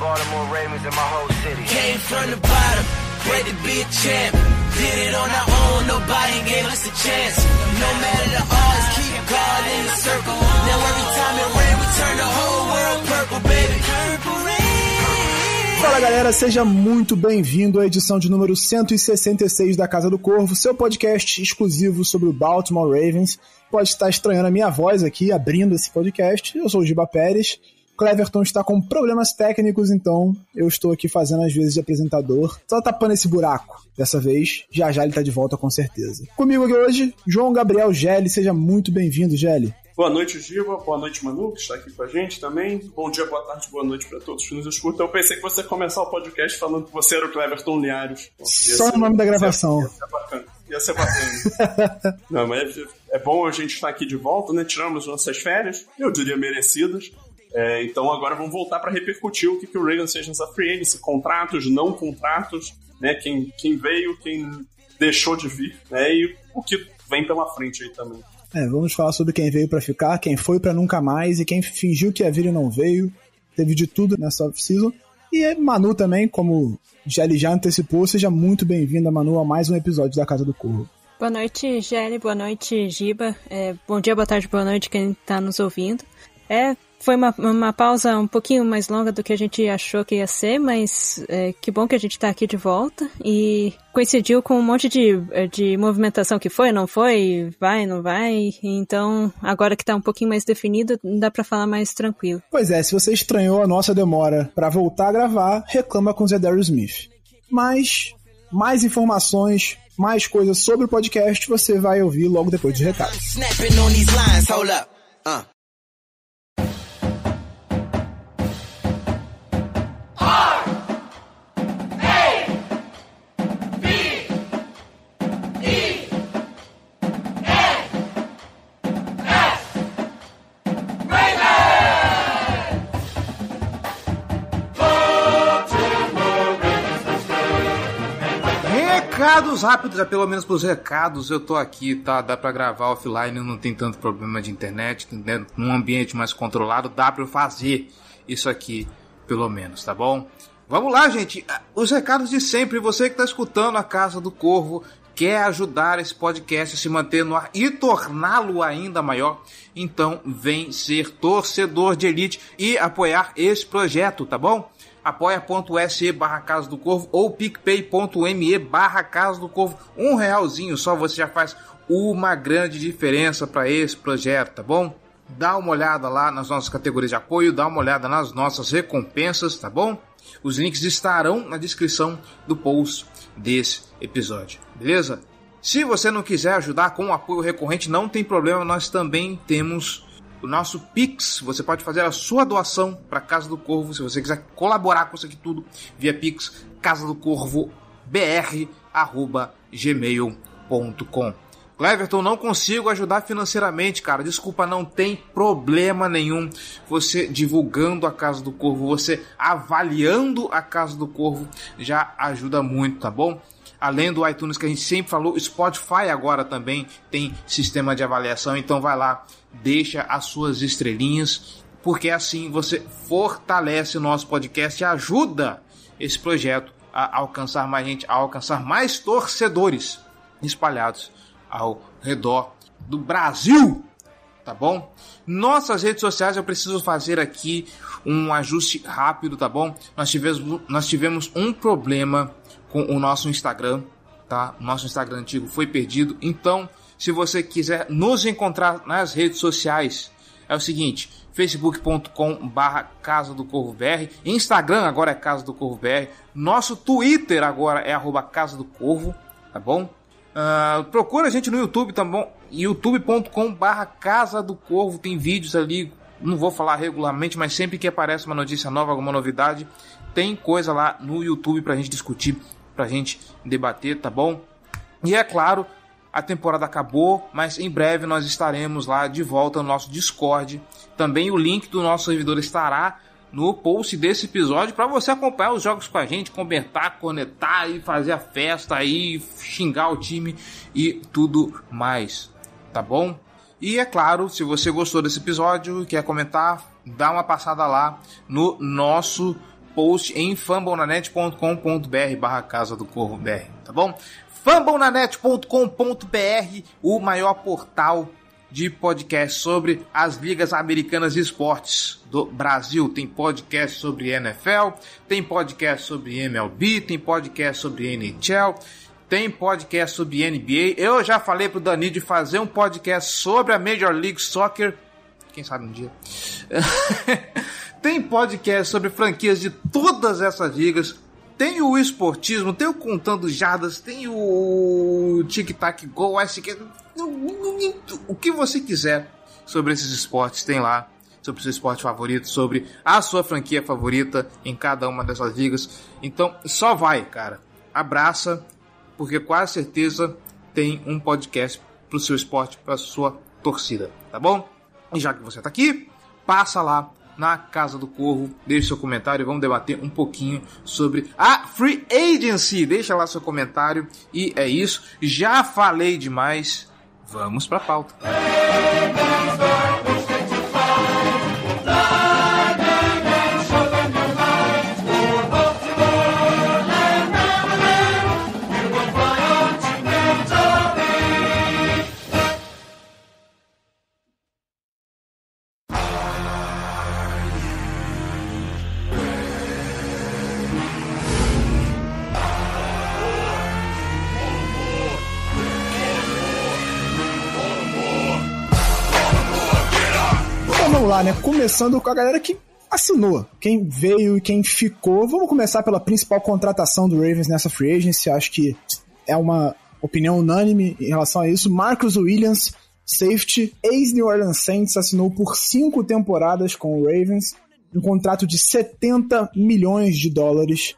Baltimore Ravens, and my whole city. Came from the bottom, ready to be a champ. Did it on our own, nobody gave us a chance. No matter the odds, keep God in the circle. Now every time it rain, we turn the whole world purple, baby. Purple rain. Fala galera, seja muito bem-vindo à edição de número 166 da Casa do Corvo, seu podcast exclusivo sobre o Baltimore Ravens. Pode estar estranhando a minha voz aqui, abrindo esse podcast. Eu sou o Giba Pérez. Cleverton está com problemas técnicos, então eu estou aqui fazendo as vezes de apresentador, só tapando esse buraco. Dessa vez, já já ele está de volta com certeza. Comigo aqui hoje, João Gabriel Gelli. Seja muito bem-vindo, Gelli. Boa noite, Giba. Boa noite, Manu, que está aqui com a gente também. Bom dia, boa tarde, boa noite para todos que nos escutam. Eu pensei que você ia começar o podcast falando que você era o Cleverton Liares. Só o nome da gravação. Ia ser bacana. Ia ser bacana. Não, mas é bom a gente estar aqui de volta, né? Tiramos nossas férias, eu diria merecidas. É, então agora vamos voltar para repercutir o que, que o Ravens fez nessa free agency, contratos, não contratos, né? Quem, quem veio, quem deixou de vir, né? E o que vem pela frente aí também. É, vamos falar sobre quem veio para ficar, quem foi para nunca mais e quem fingiu que ia vir e não veio. Teve de tudo nessa off-season. E Manu também, como Gelli já antecipou, seja muito bem-vinda, Manu, a mais um episódio da Casa do Corvo. Boa noite, Gelli. Boa noite, Giba. É, bom dia, boa tarde, boa noite quem está nos ouvindo. É, foi uma, uma pausa um pouquinho mais longa do que a gente achou que ia ser, mas é, que bom que a gente está aqui de volta. E coincidiu com um monte de, de movimentação que foi, não foi, vai, não vai. Então, agora que está um pouquinho mais definido, dá para falar mais tranquilo. Pois é, se você estranhou a nossa demora para voltar a gravar, reclama com o Zedarius Smith. Mas, mais informações, mais coisas sobre o podcast você vai ouvir logo depois dos recados. Recados rápidos, é pelo menos pros recados eu tô aqui, tá? Dá pra gravar offline, não tem tanto problema de internet, né? num ambiente mais controlado, dá pra eu fazer isso aqui, pelo menos, tá bom? Vamos lá, gente. Os recados de sempre, você que tá escutando a Casa do Corvo, quer ajudar esse podcast a se manter no ar e torná-lo ainda maior, então vem ser torcedor de elite e apoiar esse projeto, tá bom? apoia.se barra Casa do Corvo ou picpay.me barra Casa do Corvo. Um realzinho só você já faz uma grande diferença para esse projeto, tá bom? Dá uma olhada lá nas nossas categorias de apoio, dá uma olhada nas nossas recompensas, tá bom? Os links estarão na descrição do post desse episódio, beleza? Se você não quiser ajudar com apoio recorrente, não tem problema, nós também temos o nosso Pix. Você pode fazer a sua doação para Casa do Corvo, se você quiser colaborar com isso aqui tudo, via Pix, casa do corvo br gmail.com. Cleverton, não consigo ajudar financeiramente, cara. Desculpa, não tem problema nenhum. Você divulgando a Casa do Corvo, você avaliando a Casa do Corvo já ajuda muito, tá bom? Além do iTunes que a gente sempre falou, Spotify agora também tem sistema de avaliação, então vai lá, deixa as suas estrelinhas, porque assim você fortalece o nosso podcast e ajuda esse projeto a alcançar mais gente, a alcançar mais torcedores espalhados ao redor do Brasil. Tá bom? Nossas redes sociais eu preciso fazer aqui um ajuste rápido, tá bom? Nós tivemos, nós tivemos um problema com o nosso Instagram, tá? Nosso Instagram antigo foi perdido, então se você quiser nos encontrar nas redes sociais, é o seguinte: facebook.com barra Casa do Corvo BR, Instagram agora é Casa do Corvo BR, nosso Twitter agora é arroba Casa do Corvo, tá bom? Uh, procura a gente no YouTube, tá bom? youtube.com barra Casa do Corvo, tem vídeos ali não vou falar regularmente, mas sempre que aparece uma notícia nova, alguma novidade, tem coisa lá no YouTube pra gente discutir, pra gente debater, tá bom? E é claro, a temporada acabou, mas em breve nós estaremos lá de volta no nosso Discord. Também o link do nosso servidor estará no post desse episódio para você acompanhar os jogos com a gente, comentar, conectar e fazer a festa aí, xingar o time e tudo mais, tá bom? E é claro, se você gostou desse episódio quer comentar, dá uma passada lá no nosso post em fambonanet.com.br barra Casa do Corvo BR, tá bom? fambonanet.com.br, o maior portal de podcast sobre as ligas americanas de esportes do Brasil. Tem podcast sobre NFL, tem podcast sobre MLB, tem podcast sobre NHL, tem podcast sobre NBA. Eu já falei pro Dani de fazer um podcast sobre a Major League Soccer. Quem sabe um dia. tem podcast sobre franquias de todas essas ligas. Tem o esportismo, tem o Contando Jardas, tem o Tic Tac Go, SQ, o que você quiser sobre esses esportes tem lá, sobre o seu esporte favorito, sobre a sua franquia favorita em cada uma dessas ligas. Então, só vai, cara. Abraça, porque quase certeza tem um podcast pro seu esporte, pra sua torcida, tá bom? E já que você tá aqui, passa lá na Casa do Corvo. Deixe seu comentário vamos debater um pouquinho sobre a Free Agency. Deixa lá seu comentário e é isso. Já falei demais. Vamos para a pauta. Né? Começando com a galera que assinou. Quem veio e quem ficou. Vamos começar pela principal contratação do Ravens nessa free agency. Acho que é uma opinião unânime em relação a isso. Marcus Williams, safety, ex-New Orleans Saints, assinou por cinco temporadas com o Ravens. Um contrato de 70 milhões de dólares.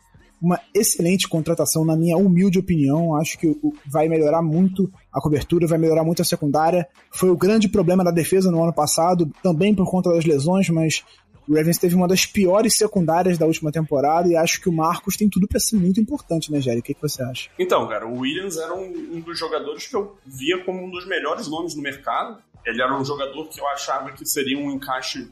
Uma excelente contratação, na minha humilde opinião. Acho que vai melhorar muito a cobertura, vai melhorar muito a secundária. Foi o grande problema da defesa no ano passado, também por conta das lesões, mas o Ravens teve uma das piores secundárias da última temporada e acho que o Marcos tem tudo para ser muito importante, né, Jerry? O que, que você acha? Então, cara, o Williams era um, um dos jogadores que eu via como um dos melhores nomes no mercado. Ele era um jogador que eu achava que seria um encaixe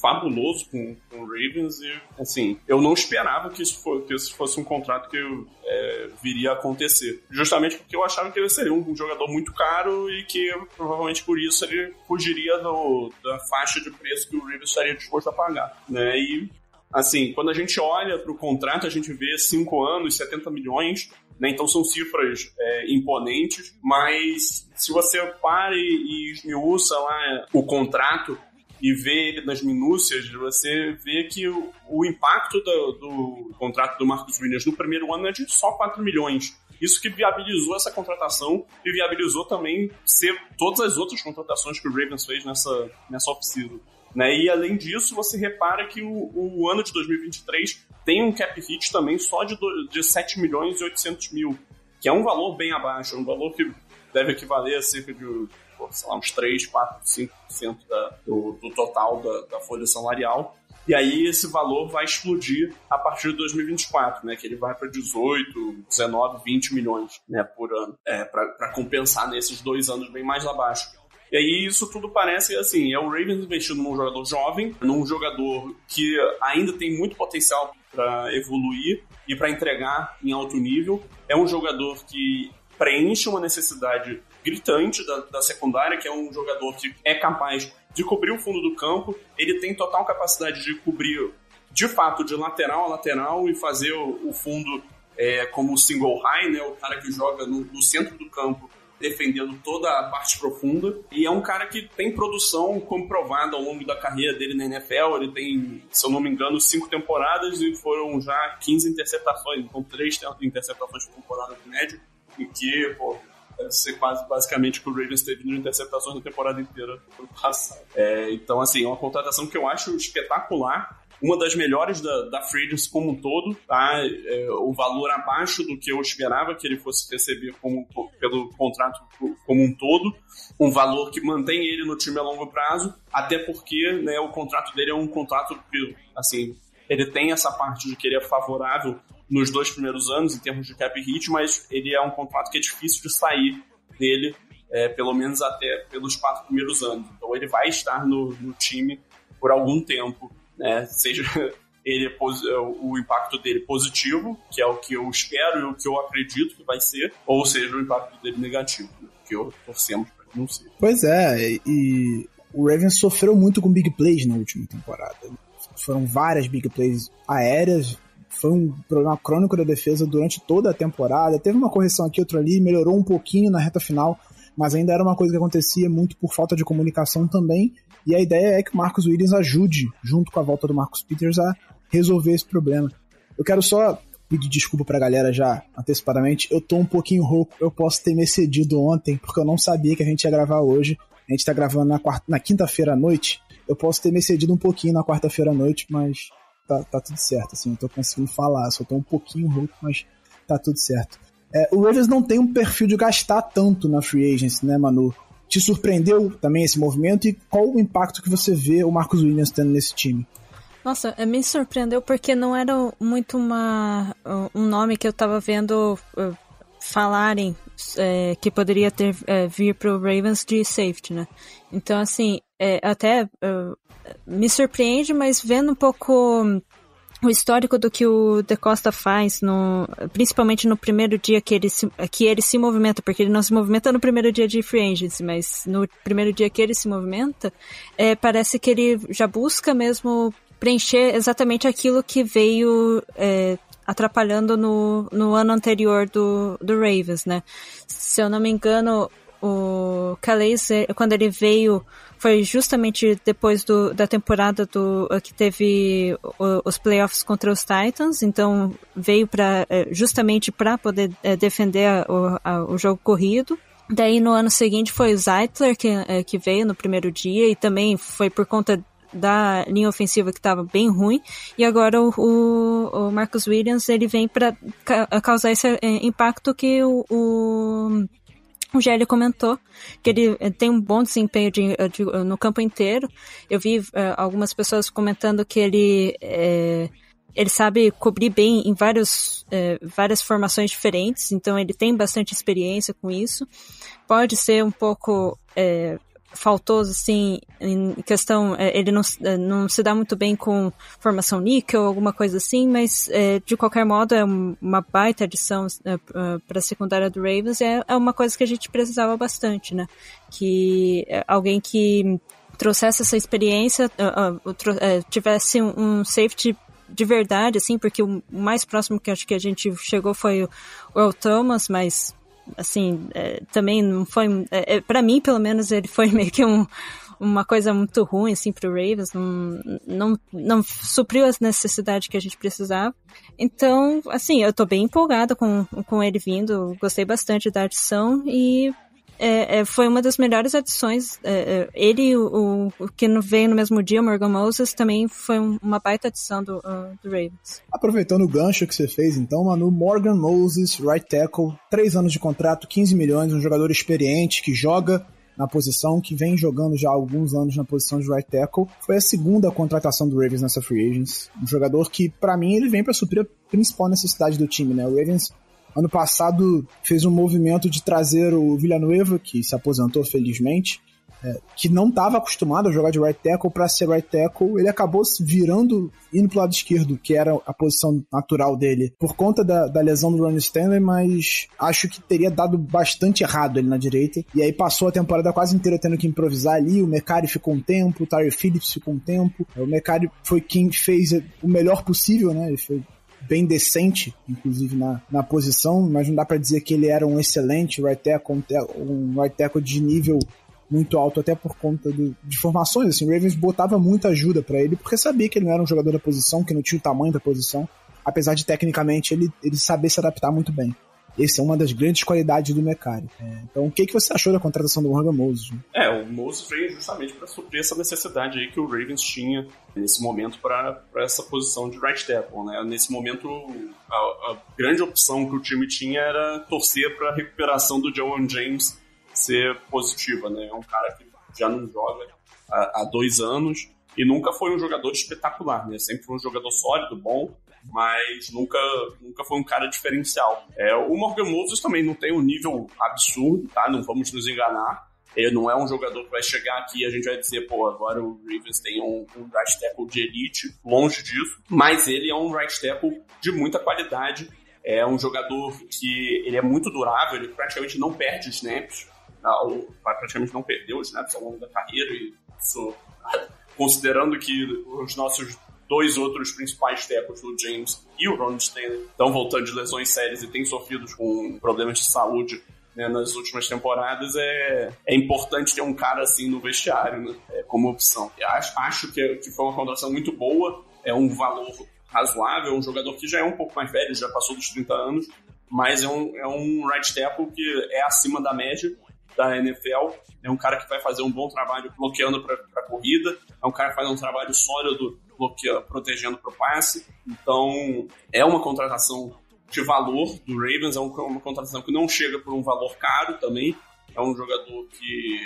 fabuloso com, com o Ravens e, assim, eu não esperava que isso, for, que isso fosse um contrato que é, viria a acontecer. Justamente porque eu achava que ele seria um, jogador muito caro e que provavelmente por isso ele fugiria do, da faixa de preço que o Ravens estaria disposto a pagar, né? E assim, quando a gente olha para o contrato, a gente vê 5 anos, 70 milhões, né? Então são cifras é, imponentes, mas se você para e, e esmiuça lá o contrato e vê ele nas minúcias, você vê que o, o impacto do, do, contrato do Marcus Williams no primeiro ano é de só 4 milhões. Isso que viabilizou essa contratação e viabilizou também ser todas as outras contratações que o Ravens fez nessa, nessa off-season. Né? E além disso, você repara que o, o, ano de 2023 tem um cap hit também só de, do, de 7 milhões e 800 mil, que é um valor bem abaixo, um valor que deve equivaler a cerca de sei lá, uns 3, 4, 5% da, do, do total da, da folha salarial. E aí esse valor vai explodir a partir de 2024, né? Que ele vai para 18, 19, 20 milhões né, por ano, é, para compensar nesses dois anos bem mais abaixo. E aí isso tudo parece assim, é o Ravens investindo num jogador jovem, num jogador que ainda tem muito potencial para evoluir e para entregar em alto nível. É um jogador que preenche uma necessidade gritante da, da, secundária, que é um jogador que é capaz de cobrir o fundo do campo, ele tem total capacidade de cobrir, de fato, de lateral a lateral e fazer o, o fundo é, como single high, né, o cara que joga no, no, centro do campo defendendo toda a parte profunda. E é um cara que tem produção comprovada ao longo da carreira dele na NFL. Ele tem, se eu não me engano, cinco temporadas e foram já 15 interceptações, então três interceptações por temporada de média. E que, pô, Deve ser quase basicamente o que o Ravens teve de interceptações na temporada inteira do passado. É, então, assim, é uma contratação que eu acho espetacular uma das melhores da, da Free Agency como um todo, tá? É, o valor abaixo do que eu esperava que ele fosse receber como, pelo contrato como um todo, um valor que mantém ele no time a longo prazo, até porque né, o contrato dele é um contrato que, assim, ele tem essa parte de que ele é favorável nos dois primeiros anos em termos de cap hit, mas ele é um contrato que é difícil de sair dele, é, pelo menos até pelos quatro primeiros anos. Então ele vai estar no, no time por algum tempo né? Seja ele é o impacto dele positivo, que é o que eu espero e o que eu acredito que vai ser, ou seja, o impacto dele negativo, né? que eu torcemos para que não seja. Pois é, e o Ravens sofreu muito com big plays na última temporada. Foram várias big plays aéreas, foi um problema crônico da defesa durante toda a temporada. Teve uma correção aqui, outra ali, melhorou um pouquinho na reta final, mas ainda era uma coisa que acontecia muito por falta de comunicação também. E a ideia é que o Marcos Williams ajude, junto com a volta do Marcos Peters, a resolver esse problema. Eu quero só pedir desculpa pra galera já antecipadamente. Eu tô um pouquinho rouco, eu posso ter me excedido ontem, porque eu não sabia que a gente ia gravar hoje. A gente tá gravando na, quarta, na quinta-feira à noite. Eu posso ter me excedido um pouquinho na quarta-feira à noite, mas tá, tá tudo certo, assim, eu tô conseguindo falar. Só tô um pouquinho rouco, mas tá tudo certo. É, o Ravens não tem um perfil de gastar tanto na free agency, né, Manu? Te surpreendeu também esse movimento e qual o impacto que você vê o Marcos Williams tendo nesse time? Nossa, é, me surpreendeu porque não era muito uma, um nome que eu tava vendo uh, falarem é, que poderia ter é, vir pro Ravens de safety, né? Então, assim, é, até uh, me surpreende, mas vendo um pouco o histórico do que o De Costa faz, no, principalmente no primeiro dia que ele, se, que ele se movimenta, porque ele não se movimenta no primeiro dia de free agency, mas no primeiro dia que ele se movimenta, é, parece que ele já busca mesmo preencher exatamente aquilo que veio é, atrapalhando no, no ano anterior do, do Ravens, né? Se eu não me engano, o Calais, é, quando ele veio foi justamente depois do, da temporada do que teve os playoffs contra os Titans, então veio para é, justamente para poder defender a, o jogo corrido. Daí no ano seguinte foi o Zeitler que, que veio no primeiro dia e também foi por conta da linha ofensiva que estava bem ruim e agora o, o, o Marcus Williams ele vem para ca causar esse impacto que o, o o Gelli comentou que ele eh, tem um bom desempenho de, eh, de, no campo inteiro. Eu vi uh, algumas pessoas comentando que ele é, ele sabe cobrir bem em vários, várias formações diferentes, então ele tem bastante experiência com isso. Pode ser um pouco faltoso, assim, em questão, é, ele não, é, não se dá muito bem com formação níquel, alguma coisa assim, mas é, de qualquer modo é uma baita adição é, para a secundária do Ravens é, é uma coisa que a gente precisava bastante, né? Que alguém que trouxesse essa experiência, tivesse um safety de verdade, assim, porque o mais próximo que acho que a gente chegou foi o Earl Thomas, mas assim, é, também não foi. É, é para mim, pelo menos, ele foi meio que um, uma coisa muito ruim, assim, pro Ravens. Não, não, não supriu as necessidades que a gente precisava. Então, assim, eu tô bem empolgada com, com ele vindo. Gostei bastante da adição e é, é, foi uma das melhores adições. É, é ele, o, o, que veio no mesmo dia, o Morgan Moses, também foi uma baita adição do, uh, do Ravens. Aproveitando o gancho que você fez, então, Manu, Morgan Moses, right tackle, três anos de contrato, 15 milhões, um jogador experiente que joga na posição, que vem jogando já há alguns anos na posição de right tackle. Foi a segunda contratação do Ravens nessa free agents. Um jogador que, para mim, ele vem para suprir a principal necessidade do time, né? O Ravens Ano passado fez um movimento de trazer o Villanueva, que se aposentou felizmente, é, que não estava acostumado a jogar de right tackle. Para ser right tackle, ele acabou virando, indo pro lado esquerdo, que era a posição natural dele, por conta da, da lesão do Ronnie Stanley, mas acho que teria dado bastante errado ele na direita, e aí passou a temporada quase inteira tendo que improvisar ali, o Mecari ficou um tempo, o Tyre Phillips ficou um tempo, o Mecari foi quem fez o melhor possível, né, ele foi bem decente, inclusive na, na posição, mas não dá para dizer que ele era um excelente right tackle, um right tackle de nível muito alto, até por conta do, de formações. Assim, o Ravens botava muita ajuda para ele, porque sabia que ele não era um jogador da posição, que não tinha o tamanho da posição, apesar de tecnicamente ele, ele saber se adaptar muito bem. Essa é uma das grandes qualidades do Mecari. É, então, o que, que você achou da contratação do Morgan Moses? É, o Moses veio justamente para suprir essa necessidade aí que o Ravens tinha nesse momento para essa posição de right tackle, né? Nesse momento, a, a, grande opção que o time tinha era torcer para a recuperação do Joan James ser positiva, né? É um cara que já não joga há, há dois anos e nunca foi um jogador espetacular, né? Sempre foi um jogador sólido, bom, mas nunca, nunca foi um cara diferencial. É, o Morgan Moses também não tem um nível absurdo, tá? Não vamos nos enganar. Ele não é um jogador que vai chegar aqui e a gente vai dizer, pô, agora o Ravens tem um, um right tackle de elite, longe disso. Mas ele é um right tackle de muita qualidade. É um jogador que ele é muito durável, ele praticamente não perde snaps. Não, praticamente não perdeu snaps ao longo da carreira e isso considerando que os nossos dois outros principais tackles, o James e o Ron Stanley, estão voltando de lesões sérias e têm sofrido com problemas de saúde né, nas últimas temporadas, é, é importante ter um cara assim no vestiário, né, é, como opção. Acho, acho que, que foi uma contratação muito boa, é um valor razoável, um jogador que já é um pouco mais velho, já passou dos 30 anos, mas é um, é um right tackle que é acima da média da NFL. É um cara que vai fazer um bom trabalho bloqueando para a corrida, é um cara que faz um trabalho sólido bloqueando, protegendo para o passe. Então, é uma contratação de valor do Ravens, é uma contratação que não chega por um valor caro também. É um jogador que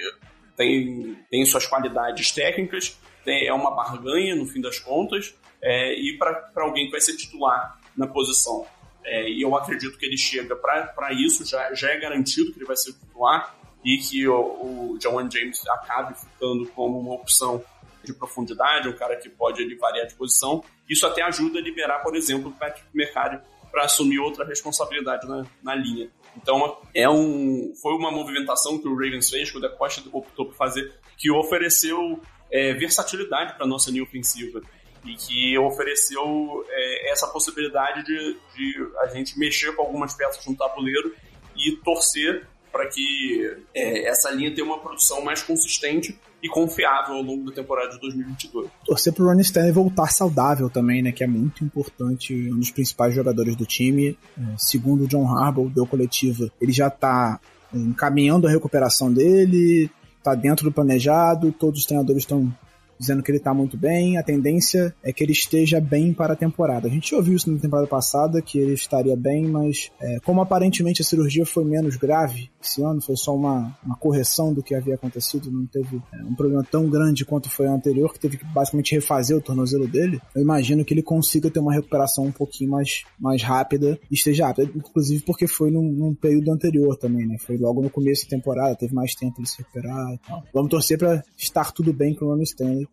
tem, tem suas qualidades técnicas, tem, é uma barganha no fim das contas, é, e para alguém que vai ser titular na posição. É, e eu acredito que ele chega para isso, já, já é garantido que ele vai ser titular e que o, o John James acabe ficando como uma opção de profundidade, um cara que pode ele, variar de posição. Isso até ajuda a liberar, por exemplo, o Patrick Mercado para assumir outra responsabilidade na, na linha. Então, é um, foi uma movimentação que o Ravens fez, que o Costa optou por fazer, que ofereceu é, versatilidade para a nossa linha ofensiva e que ofereceu é, essa possibilidade de, de a gente mexer com algumas peças no tabuleiro e torcer para que é, essa linha tenha uma produção mais consistente e confiável ao longo da temporada de 2022. Torcer pro Ronnie Stanley voltar saudável também, né, que é muito importante, um dos principais jogadores do time. É, segundo o John Harbaugh, deu coletiva, ele já tá encaminhando a recuperação dele, tá dentro do planejado, todos os treinadores estão dizendo que ele tá muito bem, a tendência é que ele esteja bem para a temporada. A gente ouviu isso na temporada passada, que ele estaria bem, mas é, como aparentemente a cirurgia foi menos grave esse ano, foi só uma, uma correção do que havia acontecido, não teve é, um problema tão grande quanto foi o anterior, que teve que basicamente refazer o tornozelo dele, eu imagino que ele consiga ter uma recuperação um pouquinho mais, mais rápida e esteja rápida, inclusive porque foi num, num período anterior também, né? Foi logo no começo da temporada, teve mais tempo de se recuperar e tal. Vamos torcer para estar tudo bem com o Ronnie Stanley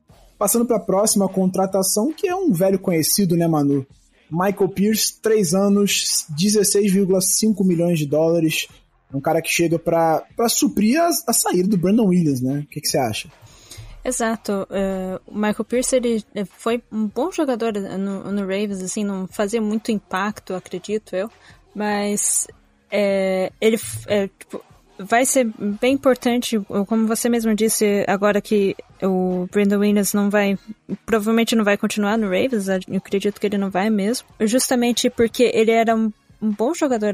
Passando para a próxima contratação, que é um velho conhecido, né, Manu? Michael Pierce, 3 anos, 16,5 milhões de dólares. Um cara que chega para suprir a, a, saída do Brandon Williams, né? O que, você acha? Exato. Uh, o Michael Pierce ele foi um bom jogador no, no Ravens, assim, não fazia muito impacto, acredito eu. Mas é, ele é, tipo, vai ser bem importante, como você mesmo disse, agora que o Brandon Williams não vai, provavelmente não vai continuar no Ravens, eu acredito que ele não vai mesmo, justamente porque ele era um, um bom jogador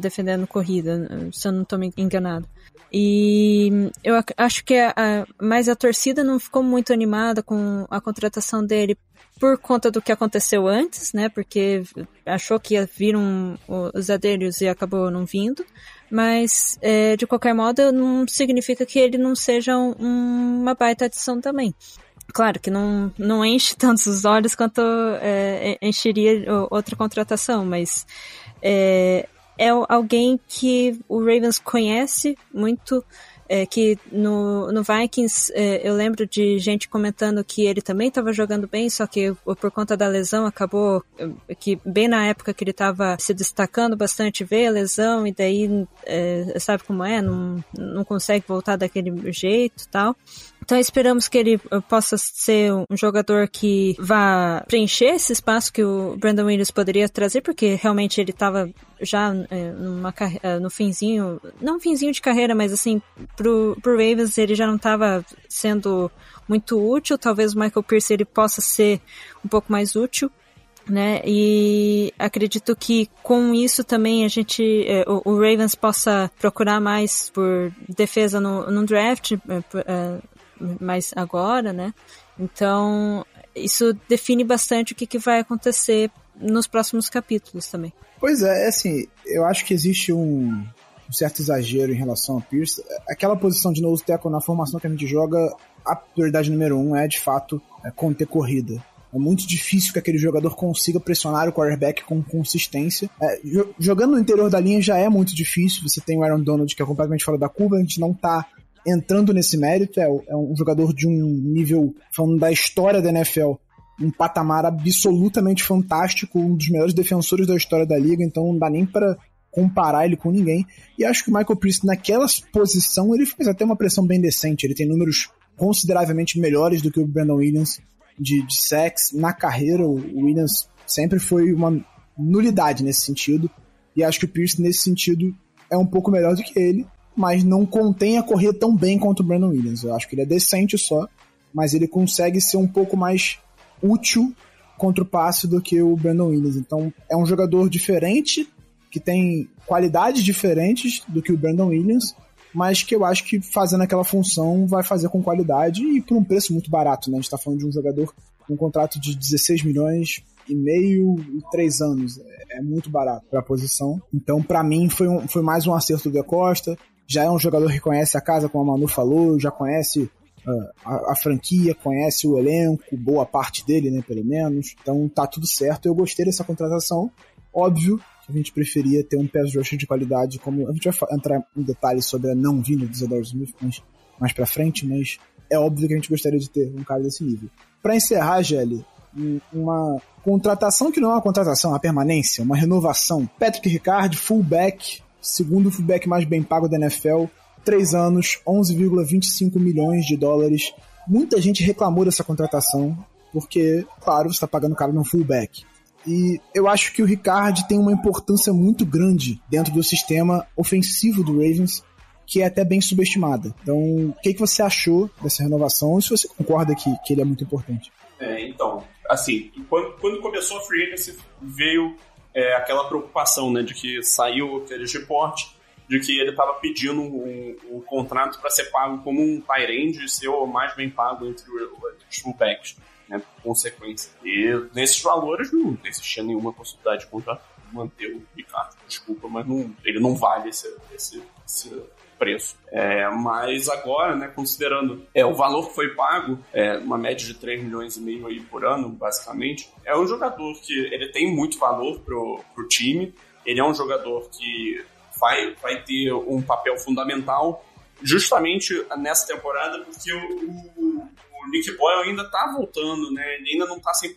defendendo corrida, se eu não estou me enganado. E eu acho que a, a, a torcida não ficou muito animada com a contratação dele por conta do que aconteceu antes, né? Porque achou que ia vir um, os adérios e acabou não vindo. Mas, é, de qualquer modo, não significa que ele não seja um, uma baita adição também. Claro que não, não enche tantos os olhos quanto é, encheria outra contratação, mas é, é alguém que o Ravens conhece muito, é, que no, no Vikings é, eu lembro de gente comentando que ele também estava jogando bem, só que por conta da lesão acabou é, que bem na época que ele estava se destacando bastante veio a lesão e daí é, sabe como é, não, não consegue voltar daquele jeito tal. Então esperamos que ele uh, possa ser um jogador que vá preencher esse espaço que o Brandon Williams poderia trazer, porque realmente ele estava já é, numa, uh, no finzinho, não finzinho de carreira, mas assim, pro, pro Ravens ele já não estava sendo muito útil. Talvez o Michael Pierce ele possa ser um pouco mais útil. né? E acredito que com isso também a gente, o, Ravens possa procurar mais por defesa no, no draft, mais agora, né? Então isso define bastante o que, que vai acontecer nos próximos capítulos também. Pois é, assim, eu acho que existe um, um certo exagero em relação a Pierce. Aquela posição de nose tackle na formação que a gente joga, a prioridade número um é de fato é conter corrida. É muito difícil que aquele jogador consiga pressionar o quarterback com consistência. É, jogando no interior da linha já é muito difícil. Você tem o Aaron Donald, que é completamente fora da curva. A gente não tá entrando nesse mérito. É, é um jogador de um nível, falando da história da NFL, um patamar absolutamente fantástico, um dos melhores defensores da história da liga. Então não dá nem para comparar ele com ninguém. E acho que o Michael Priest, naquela posição, ele fez até uma pressão bem decente. Ele tem números consideravelmente melhores do que o Brandon Williams de, de sex na carreira. O Williams sempre foi uma nulidade nesse sentido. E acho que o Pierce, nesse sentido, é um pouco melhor do que ele, mas não contém a correr tão bem quanto o Brandon Williams. Eu acho que ele é decente só, mas ele consegue ser um pouco mais útil contra o passe do que o Brandon Williams. Então é um jogador diferente, que tem qualidades diferentes do que o Brandon Williams, mas que eu acho que fazendo aquela função vai fazer com qualidade e por um preço muito barato, né? A gente tá falando de um jogador com um contrato de 16 milhões e meio e três anos. É, é muito barato para a posição. Então, para mim, foi, um, foi mais um acerto do Costa. Já é um jogador que conhece a casa, como a Manu falou, já conhece uh, a, a, franquia, conhece o elenco, boa parte dele, né, pelo menos. Então, tá tudo certo. Eu gostei dessa contratação. Óbvio a gente preferia ter um pass rusher de qualidade, como a gente vai entrar em detalhes sobre a não vinda do Zadar Smith mais, mais pra frente, mas é óbvio que a gente gostaria de ter um cara desse nível. Para encerrar, Gelli, uma contratação que não é uma contratação, é uma permanência, uma renovação. Patrick Ricard, fullback, segundo fullback mais bem pago da NFL, 3 anos, 11,25 milhões de dólares. Muita gente reclamou dessa contratação, porque, claro, você está pagando o cara no fullback. E eu acho que o Ricard tem uma importância muito grande dentro do sistema ofensivo do Ravens, que é até bem subestimada. Então, o que, que você achou dessa renovação e se você concorda que, que ele é muito importante? É, então, assim, quando, quando começou a Free Agency, veio é, aquela preocupação, né, de que saiu aquele reporte de que ele estava pedindo um, um contrato para ser pago como um Tyrande e ser o mais bem pago entre os fullbacks né, por consequência. E nesses valores não existia nenhuma possibilidade de contrato manter o Ricardo. Desculpa, mas não, ele não vale esse, esse, esse preço. É, mas agora, né, considerando é, o valor que foi pago, é, uma média de 3 milhões e meio aí por ano, basicamente, é um jogador que ele tem muito valor pro, pro time, ele é um jogador que vai, vai ter um papel fundamental justamente nessa temporada, porque o, o Nick Boyle ainda tá voltando, né? Ele ainda não tá 100%,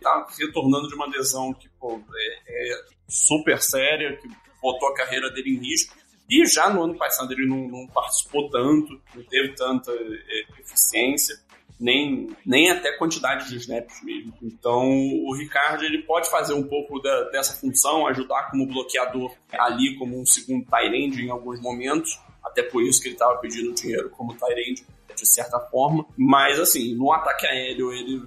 tá retornando de uma lesão que, pô, é, é super séria, que botou a carreira dele em risco. E já no ano passado ele não, não participou tanto, não teve tanta é, eficiência, nem, nem até quantidade de snaps mesmo. Então o Ricardo ele pode fazer um pouco da, dessa função, ajudar como bloqueador ali, como um segundo end em alguns momentos. Até por isso que ele estava pedindo dinheiro como end de certa forma. Mas, assim, no ataque aéreo ele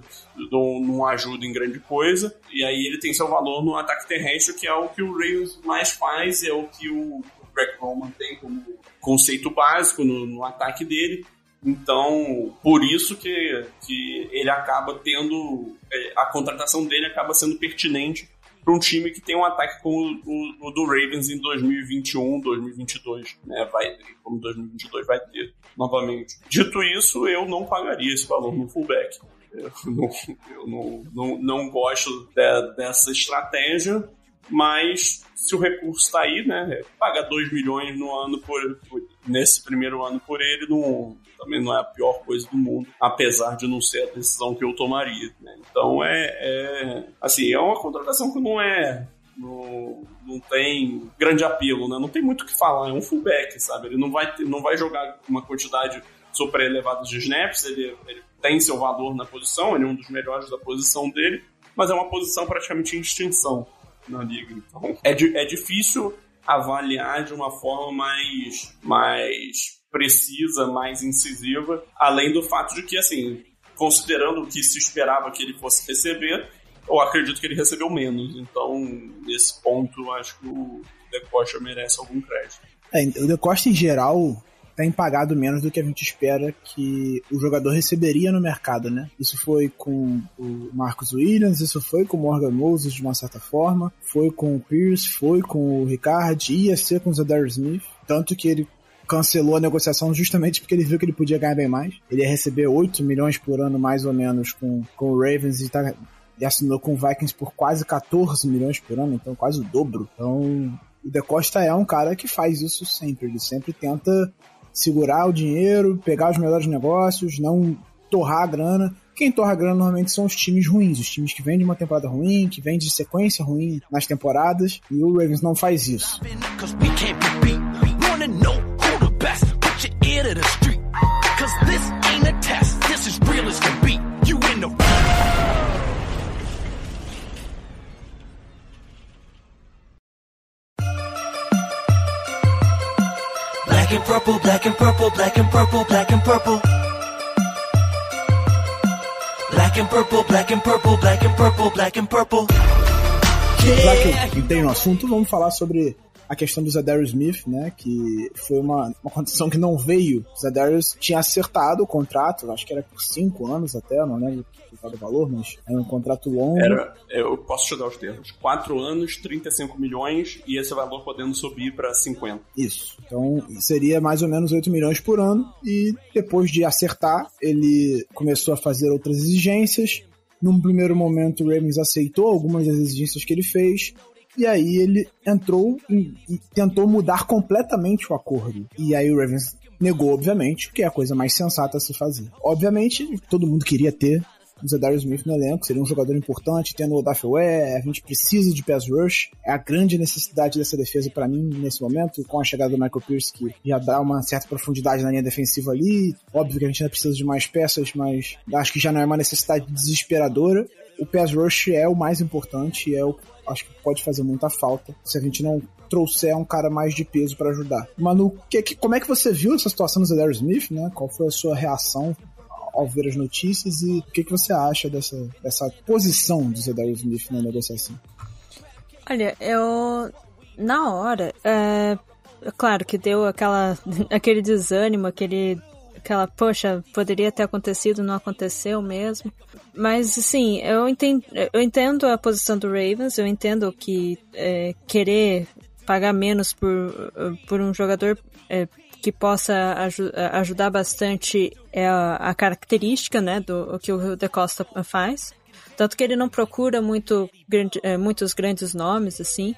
não, não, ajuda em grande coisa. E aí ele tem seu valor no ataque terrestre, que é o que o Ravens mais faz, é o que o Greg Roman tem como conceito básico no, no ataque dele. Então, por isso que, que ele acaba tendo. É, a contratação dele acaba sendo pertinente para um time que tem um ataque como o, o, do Ravens em 2021, 2022, né? Vai, como 2022 vai ter novamente. Dito isso, eu não pagaria esse valor no fullback. Eu não, eu não, não, não gosto de, dessa estratégia, mas se o recurso está aí, né? Pagar 2 milhões no ano por, nesse primeiro ano por ele não, também não é a pior coisa do mundo, apesar de não ser a decisão que eu tomaria. Né? Então é, é assim, é uma contratação que não é não, não tem grande apelo, né? Não tem muito o que falar, é um fullback, sabe? Ele não vai, não vai jogar uma quantidade super elevada de snaps, ele, ele tem seu valor na posição, ele é um dos melhores da posição dele, mas é uma posição praticamente em extinção na liga. Então é, é difícil avaliar de uma forma mais, mais precisa, mais incisiva, além do fato de que, assim, considerando o que se esperava que ele fosse receber, eu acredito que ele recebeu menos. Então, nesse ponto, acho que o De Costa merece algum crédito. É, o De Costa, em geral, tem pagado menos do que a gente espera que o jogador receberia no mercado, né? Isso foi com o Marcos Williams, isso foi com o Morgan Moses de uma certa forma, foi com o Pierce, foi com o Ricard, ia ser com o Zadar Smith, tanto que ele cancelou a negociação justamente porque ele viu que ele podia ganhar bem mais. Ele ia receber 8 milhões por ano mais ou menos com, com o Ravens e tá e assinou com o Vikings por quase 14 milhões por ano, então quase o dobro. Então, o De Costa é um cara que faz isso sempre. Ele sempre tenta segurar o dinheiro, pegar os melhores negócios, não torrar a grana. Quem torra a grana normalmente são os times ruins, os times que vêm de uma temporada ruim, que vêm de sequência ruim nas temporadas, e o Ravens não faz isso. And purple, black and purple, black and purple, black and purple. Black and purple, black and purple, black and purple, black and purple. Já que tem no assunto, vamos falar sobre a questão do Zadarius Smith, né? Que foi uma, uma condição que não veio. O Zadarius tinha acertado o contrato, acho que era por cinco anos até, não lembro o valor, mas era um contrato longo. Era, eu posso te dar os termos. Quatro anos, 35 milhões e esse valor podendo subir para 50. Isso. Então seria mais ou menos 8 milhões por ano. E depois de acertar, ele começou a fazer outras exigências. Num primeiro momento, o Ravens aceitou algumas das exigências que ele fez. E aí ele entrou e, e tentou mudar completamente o acordo. E aí o Ravens negou, obviamente, que é a coisa mais sensata a se fazer. Obviamente, todo mundo queria ter o Zadarius Smith no elenco, seria um jogador importante, tendo o Ware, a gente precisa de pass rush, é a grande necessidade dessa defesa para mim nesse momento, com a chegada do Michael Pierce que já dá uma certa profundidade na linha defensiva ali, óbvio que a gente ainda precisa de mais peças, mas acho que já não é uma necessidade desesperadora. O pass rush é o mais importante é o acho que pode fazer muita falta se a gente não trouxer um cara mais de peso para ajudar. Manu, que, que, como é que você viu essa situação do Zadarius Smith, né? Qual foi a sua reação ao ver as notícias e o que, que você acha dessa, dessa posição do Zadarius Smith na negociação? Olha, eu na hora, é, claro que deu aquela aquele desânimo, aquele aquela, poxa, poderia ter acontecido, não aconteceu mesmo. Mas, assim, eu entendo, eu entendo a posição do Ravens, eu entendo que é, querer pagar menos por, por um jogador é, que possa aj ajudar bastante é a, a, característica, né, do que o De Costa faz. Tanto que ele não procura muito, grande, é, muitos grandes nomes, assim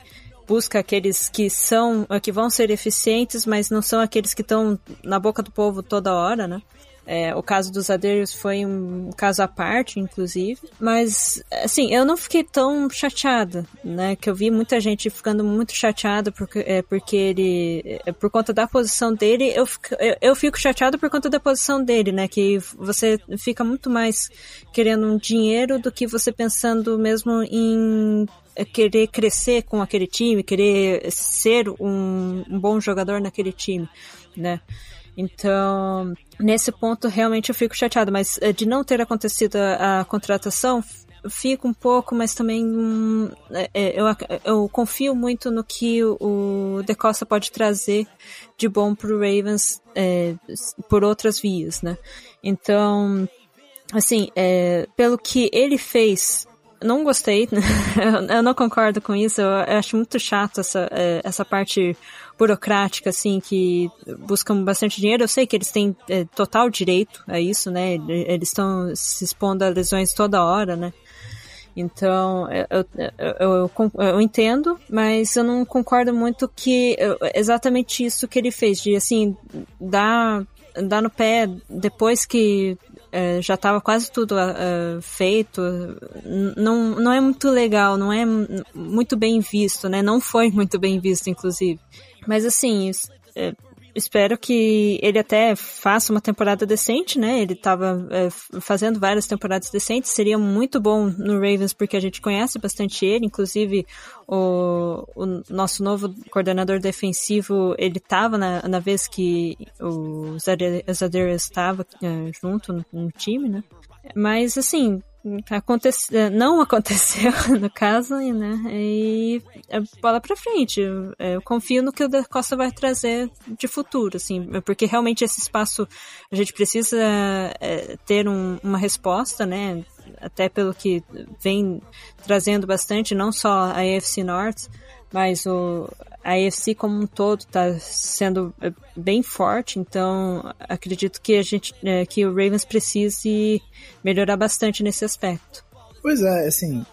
busca aqueles que são, que vão ser eficientes, mas não são aqueles que estão na boca do povo toda hora, né? É, o caso dos Aderios foi um caso à parte, inclusive. Mas, assim, eu não fiquei tão chateada, né? Que eu vi muita gente ficando muito chateada porque, é, porque ele. É, por conta da posição dele, eu eu, eu fico chateada por conta da posição dele, né? Que você fica muito mais querendo um dinheiro do que você pensando mesmo em querer crescer com aquele time, querer ser um, um bom jogador naquele time, né? Então, nesse ponto, realmente eu fico chateado, mas eh, de não ter acontecido a, a contratação, fico um pouco, mas também hum, é, eu, eu confio muito no que o De Costa pode trazer de bom para o Ravens é, por outras vias, né? Então, assim, é, pelo que ele fez não gostei, eu não concordo com isso, eu acho muito chato essa, é, essa parte burocrática, assim, que buscam bastante dinheiro. Eu sei que eles têm é, total direito a isso, né? Eles estão se expondo a lesões toda hora, né? Então, eu, eu, eu, eu, entendo, mas eu não concordo muito que exatamente isso que ele fez, de assim, dar, dar no pé depois que é, já estava quase tudo uh, feito. Não, não é muito legal, não é muito bem visto, né? Não foi muito bem visto, inclusive. Mas assim, espero que ele até faça uma temporada decente, né? Ele estava é, fazendo várias temporadas decentes, seria muito bom no Ravens porque a gente conhece bastante ele, inclusive o, o nosso novo coordenador defensivo, ele estava na, na vez que o Zadarius estava é, junto no, no, time, né? Mas, assim, Acontece... É, não aconteceu, no caso, né? E é bola pra frente. Eu confio no que o Da Costa vai trazer de futuro, assim, porque realmente esse espaço a gente precisa é, ter um, uma resposta, né? Até pelo que vem trazendo bastante, não só a AFC North, mas o, a AFC como um todo está sendo é, bem forte, então acredito que a gente, é, que o Ravens precise melhorar bastante nesse aspecto. Pois é, assim,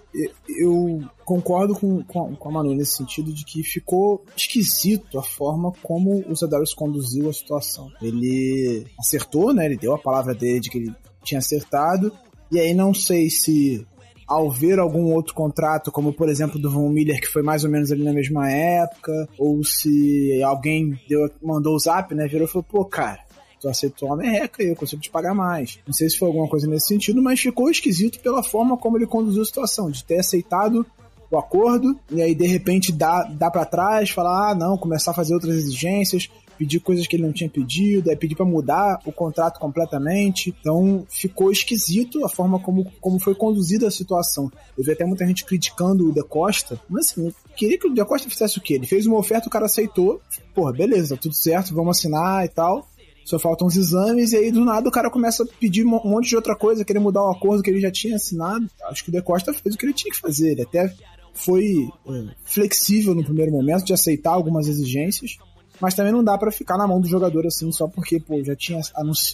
eu concordo com, com, a Manu nesse sentido de que ficou esquisito a forma como o Zedarius conduziu a situação. Ele acertou, né? Ele deu a palavra dele de que ele tinha acertado, e aí não sei se ao ver algum outro contrato, como por exemplo do Von Miller, que foi mais ou menos ali na mesma época, ou se alguém deu, mandou o zap, né, virou e falou, pô, cara, tu aceitou uma merreca e eu consigo te pagar mais. Não sei se foi alguma coisa nesse sentido, mas ficou esquisito pela forma como ele conduziu a situação, de ter aceitado o acordo e aí de repente dá, dá para trás, falar, ah, não, começar a fazer outras exigências, pedir coisas que ele não tinha pedido, é pedir para mudar o contrato completamente. Então ficou esquisito a forma como, como foi conduzida a situação. Eu vi até muita gente criticando o De Costa, mas assim, eu queria que o De Costa fizesse o quê? Ele fez uma oferta, o cara aceitou, porra, beleza, tudo certo, vamos assinar e tal. Só faltam os exames, e aí do nada o cara começa a pedir um monte de outra coisa, querer mudar o acordo que ele já tinha assinado. Acho que o De Costa fez o que ele tinha que fazer. Ele até foi é, flexível no primeiro momento de aceitar algumas exigências, mas também não dá para ficar na mão do jogador assim só porque, pô, já tinha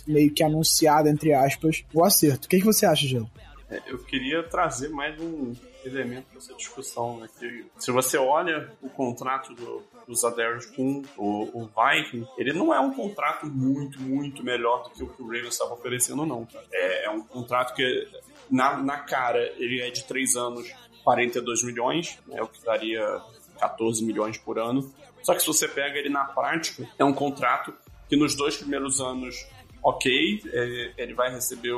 meio que anunciado, entre aspas, o acerto. O que, que você acha, Gelo? É, eu queria trazer mais um elemento para essa discussão. Né? Que, se você olha o contrato do, do com o, o, Viking, ele não é um contrato muito, muito melhor do que o que o Ravens estava oferecendo, não. É, é, um contrato que, na, na cara, ele é de 3 anos, 42 milhões, é né? o que daria 14 milhões por ano. Só que se você pega ele na prática, é um contrato que nos dois primeiros anos, ok, é, ele vai receber,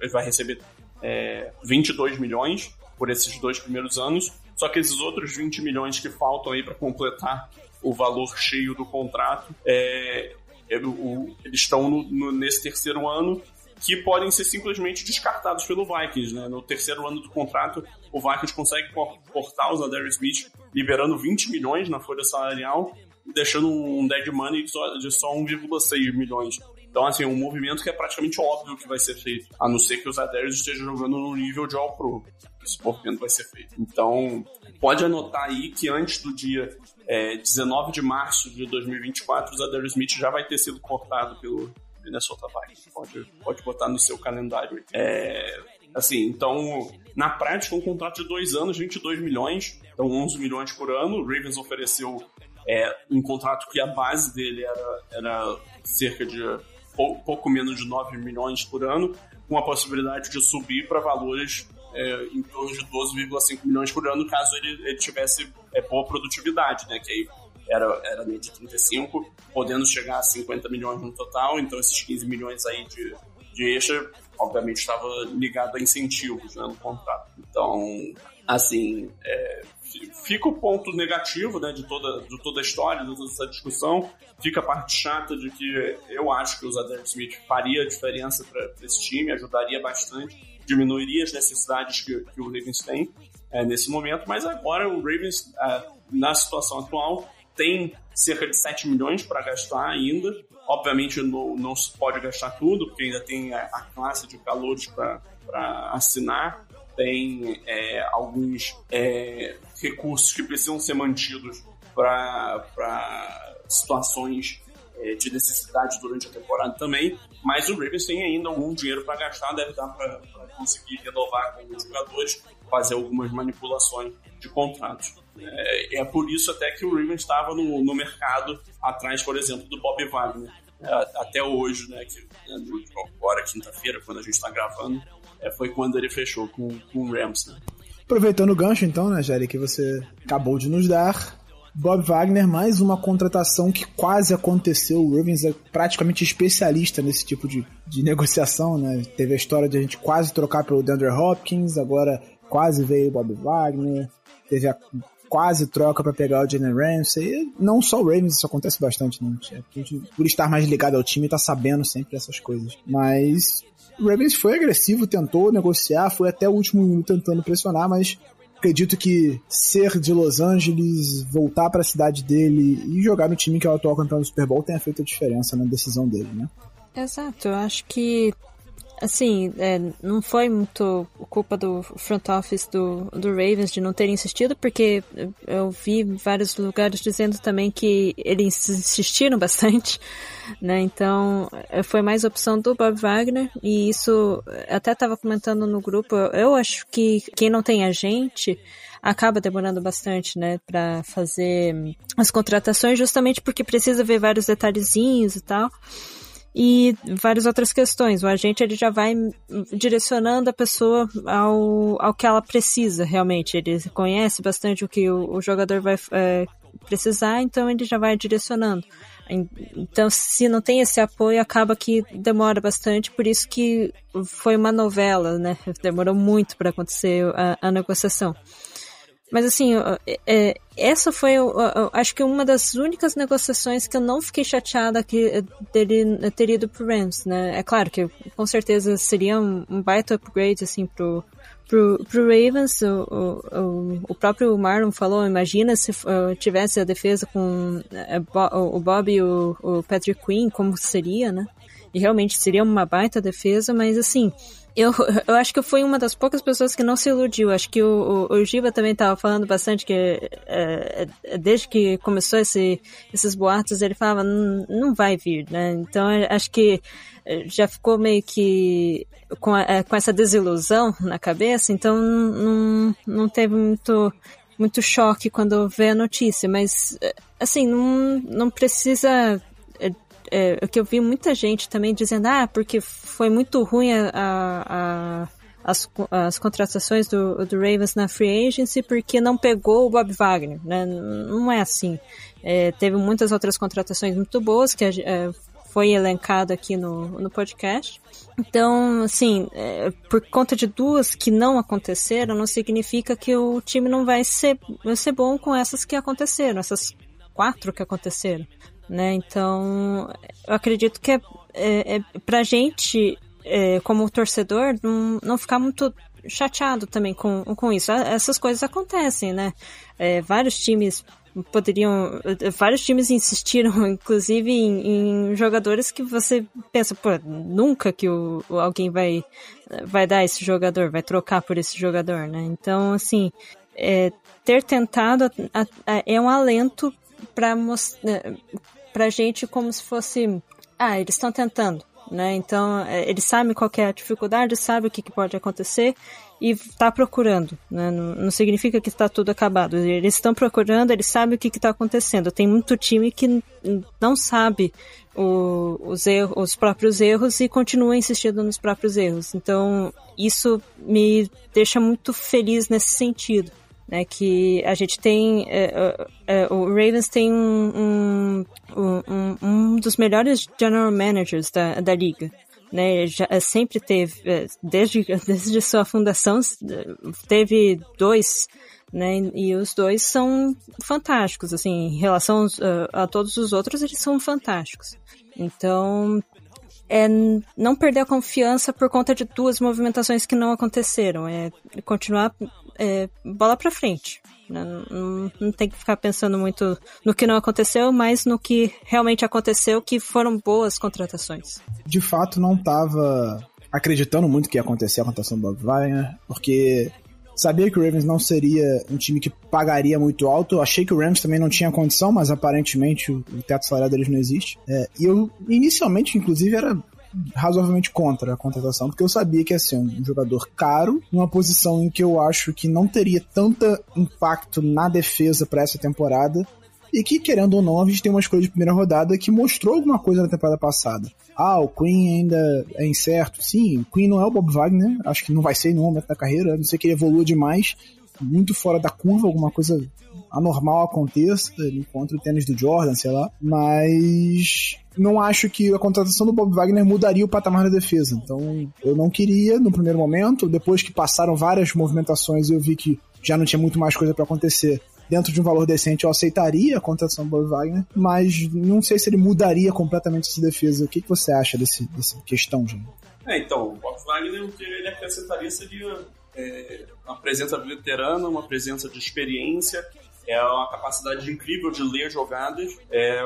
ele vai receber é, 22 milhões por esses dois primeiros anos, só que esses outros 20 milhões que faltam aí para completar o valor cheio do contrato, é, é o, eles estão no, no, nesse terceiro ano que podem ser simplesmente descartados pelo Vikings. Né? No terceiro ano do contrato, o Vikings consegue cortar os Adair Smith, liberando 20 milhões na folha salarial, deixando um dead money de só 1,6 milhões. Então, assim, um movimento que é praticamente óbvio que vai ser feito, a não ser que os Adair estejam jogando no nível de All-Pro. Esse movimento vai ser feito. Então, pode anotar aí que antes do dia é, 19 de março de 2024, o Adair Smith já vai ter sido cortado pelo, Minnesota Vikings. Pode, pode botar no seu calendário. É, assim, então, na prática, um contrato de dois anos, 22 milhões, então 11 milhões por ano. O Ravens ofereceu é, um contrato que a base dele era, era cerca de pouco, pouco menos de 9 milhões por ano, com a possibilidade de subir para valores é, em torno de 12,5 milhões por ano, caso ele, ele tivesse é, boa produtividade, né? Que aí era, era de 35, podendo chegar a 50 milhões no total, então esses 15 milhões aí de, de extra, obviamente estava ligado a incentivos né, no contrato. Então, assim, é, fica o ponto negativo né, de, toda, de toda a história, de toda essa discussão, fica a parte chata de que eu acho que o Zadar Smith faria a diferença para esse time, ajudaria bastante, diminuiria as necessidades que, que o Ravens tem é, nesse momento, mas agora o Ravens, é, na situação atual, tem cerca de 7 milhões para gastar ainda. Obviamente não, não se pode gastar tudo, porque ainda tem a, a classe de calores para assinar, tem é, alguns é, recursos que precisam ser mantidos para situações é, de necessidade durante a temporada também, mas o Ravens tem ainda algum dinheiro para gastar, deve dar para conseguir renovar com os jogadores, fazer algumas manipulações de contratos. É, é por isso até que o Ravens estava no, no mercado atrás, por exemplo, do Bob Wagner. É, até hoje, né, que, né, agora quinta-feira, quando a gente está gravando, é, foi quando ele fechou com, com o Rams. Né? Aproveitando o gancho, então, né, Jerry, que você acabou de nos dar, Bob Wagner, mais uma contratação que quase aconteceu. O Ravens é praticamente especialista nesse tipo de, de negociação, né? Teve a história de a gente quase trocar pelo DeAndre Hopkins, agora quase veio o Bob Wagner. Teve a quase troca para pegar o Jalen Ramsey. Não só o Ravens, isso acontece bastante, né? A gente, por estar mais ligado ao time, tá sabendo sempre essas coisas. Mas o Ravens foi agressivo, tentou negociar, foi até o último minuto tentando pressionar, mas acredito que ser de Los Angeles, voltar para a cidade dele e jogar no time que é o atual campeão do Super Bowl tenha feito a diferença na decisão dele, né? Exato, eu acho que assim, é, não foi muito culpa do front office do, do Ravens de não ter insistido, porque eu vi vários lugares dizendo também que eles insistiram bastante, né? Então, é, foi mais opção do Bob Wagner, e isso até estava comentando no grupo. Eu acho que quem não tem agente acaba demorando bastante, né, para fazer as contratações, justamente porque precisa ver vários detalhezinhos e tal e várias outras questões. O agente ele já vai direcionando a pessoa ao, ao que ela precisa realmente. Ele conhece bastante o que o, o jogador vai é, precisar, então ele já vai direcionando. Então, se não tem esse apoio, acaba que demora bastante, por isso que foi uma novela, né? Demorou muito para acontecer a, a negociação. Mas assim, é, essa foi, acho que uma das únicas negociações que eu não fiquei chateada que dele ter ido pro Rams, né? É claro que com certeza seria um, um baita upgrade, assim, pro, pro, pro Ravens. O, o, o próprio Marlon falou, imagina se uh, tivesse a defesa com uh, o Bob e o, o Patrick Quinn, como seria, né? E realmente seria uma baita defesa, mas assim, eu, eu acho que eu fui uma das poucas pessoas que não se iludiu. Acho que o, o, o Giba também estava falando bastante que é, é, desde que começou esse, esses boatos, ele falava, não, vai vir, né? Então acho que é, já ficou meio que com, é, com essa desilusão na cabeça, então não, não teve muito, muito choque quando vê a notícia. Mas, assim, não, não precisa é, que eu vi muita gente também dizendo, ah, porque foi muito ruim a, a, a as, as contratações do, do Ravens na free agency porque não pegou o Bob Wagner, né? Não é assim. É, teve muitas outras contratações muito boas que é, foi elencado aqui no, no podcast. Então, assim, é, por conta de duas que não aconteceram, não significa que o time não vai ser, vai ser bom com essas que aconteceram, essas quatro que aconteceram né? Então, eu acredito que é, é, é pra gente, é, como torcedor, não, não ficar muito chateado também com, com isso. Essas coisas acontecem, né? É, vários times poderiam. Vários times insistiram, inclusive, em, em, jogadores que você pensa, pô, nunca que o, alguém vai, vai dar esse jogador, vai trocar por esse jogador, né? Então, assim, é, ter tentado é um alento para mostrar pra gente como se fosse, ah, eles estão tentando, né? Então, é, eles sabem qual é a dificuldade, sabem o que, que pode acontecer e está procurando, né? Não, não, significa que está tudo acabado. Eles estão procurando, eles sabem o que está acontecendo. Tem muito time que não sabe o, os, erros, os próprios erros e continua insistindo nos próprios erros. Então, isso me deixa muito feliz nesse sentido né, que a gente tem é, é, é, o Ravens tem um, um, um, um, dos melhores general managers da, da liga né, já é, sempre teve desde desde sua fundação teve dois né, e os dois são fantásticos assim em relação a todos os outros eles são fantásticos. Então é não perder a confiança por conta de duas movimentações que não aconteceram é continuar é, bola para frente. Né? Não, não, tem que ficar pensando muito no que não aconteceu, mas no que realmente aconteceu, que foram boas contratações. De fato, não estava acreditando muito que ia acontecer a contratação do Bob Wagner, porque sabia que o Ravens não seria um time que pagaria muito alto. Achei que o Rams também não tinha condição, mas aparentemente o, teto salarial deles não existe. É, e eu, inicialmente, inclusive, era razoavelmente contra a contratação, porque eu sabia que ia ser um jogador caro, numa posição em que eu acho que não teria tanto impacto na defesa para essa temporada, e que, querendo ou não, a gente tem uma escolha de primeira rodada que mostrou alguma coisa na temporada passada. Ah, o Queen ainda é incerto. Sim, o Queen não é o Bob Wagner, acho que não vai ser em nenhum momento da carreira, a não sei que ele evolua demais, muito fora da curva, alguma coisa anormal aconteça, ele encontra o tênis do Jordan, sei lá, mas não acho que a contratação do Bob Wagner mudaria o patamar da defesa. Então, eu não queria no primeiro momento, depois que passaram várias movimentações eu vi que já não tinha muito mais coisa para acontecer. dentro de um valor decente eu aceitaria a contratação do Bob Wagner, mas não sei se ele mudaria completamente essa defesa. O que, você acha desse, dessa questão, Júnior? É, então, o Bob Wagner, o que ele acrescentaria seria é, uma presença veterana, uma presença de experiência, é uma capacidade incrível de ler jogadas. É,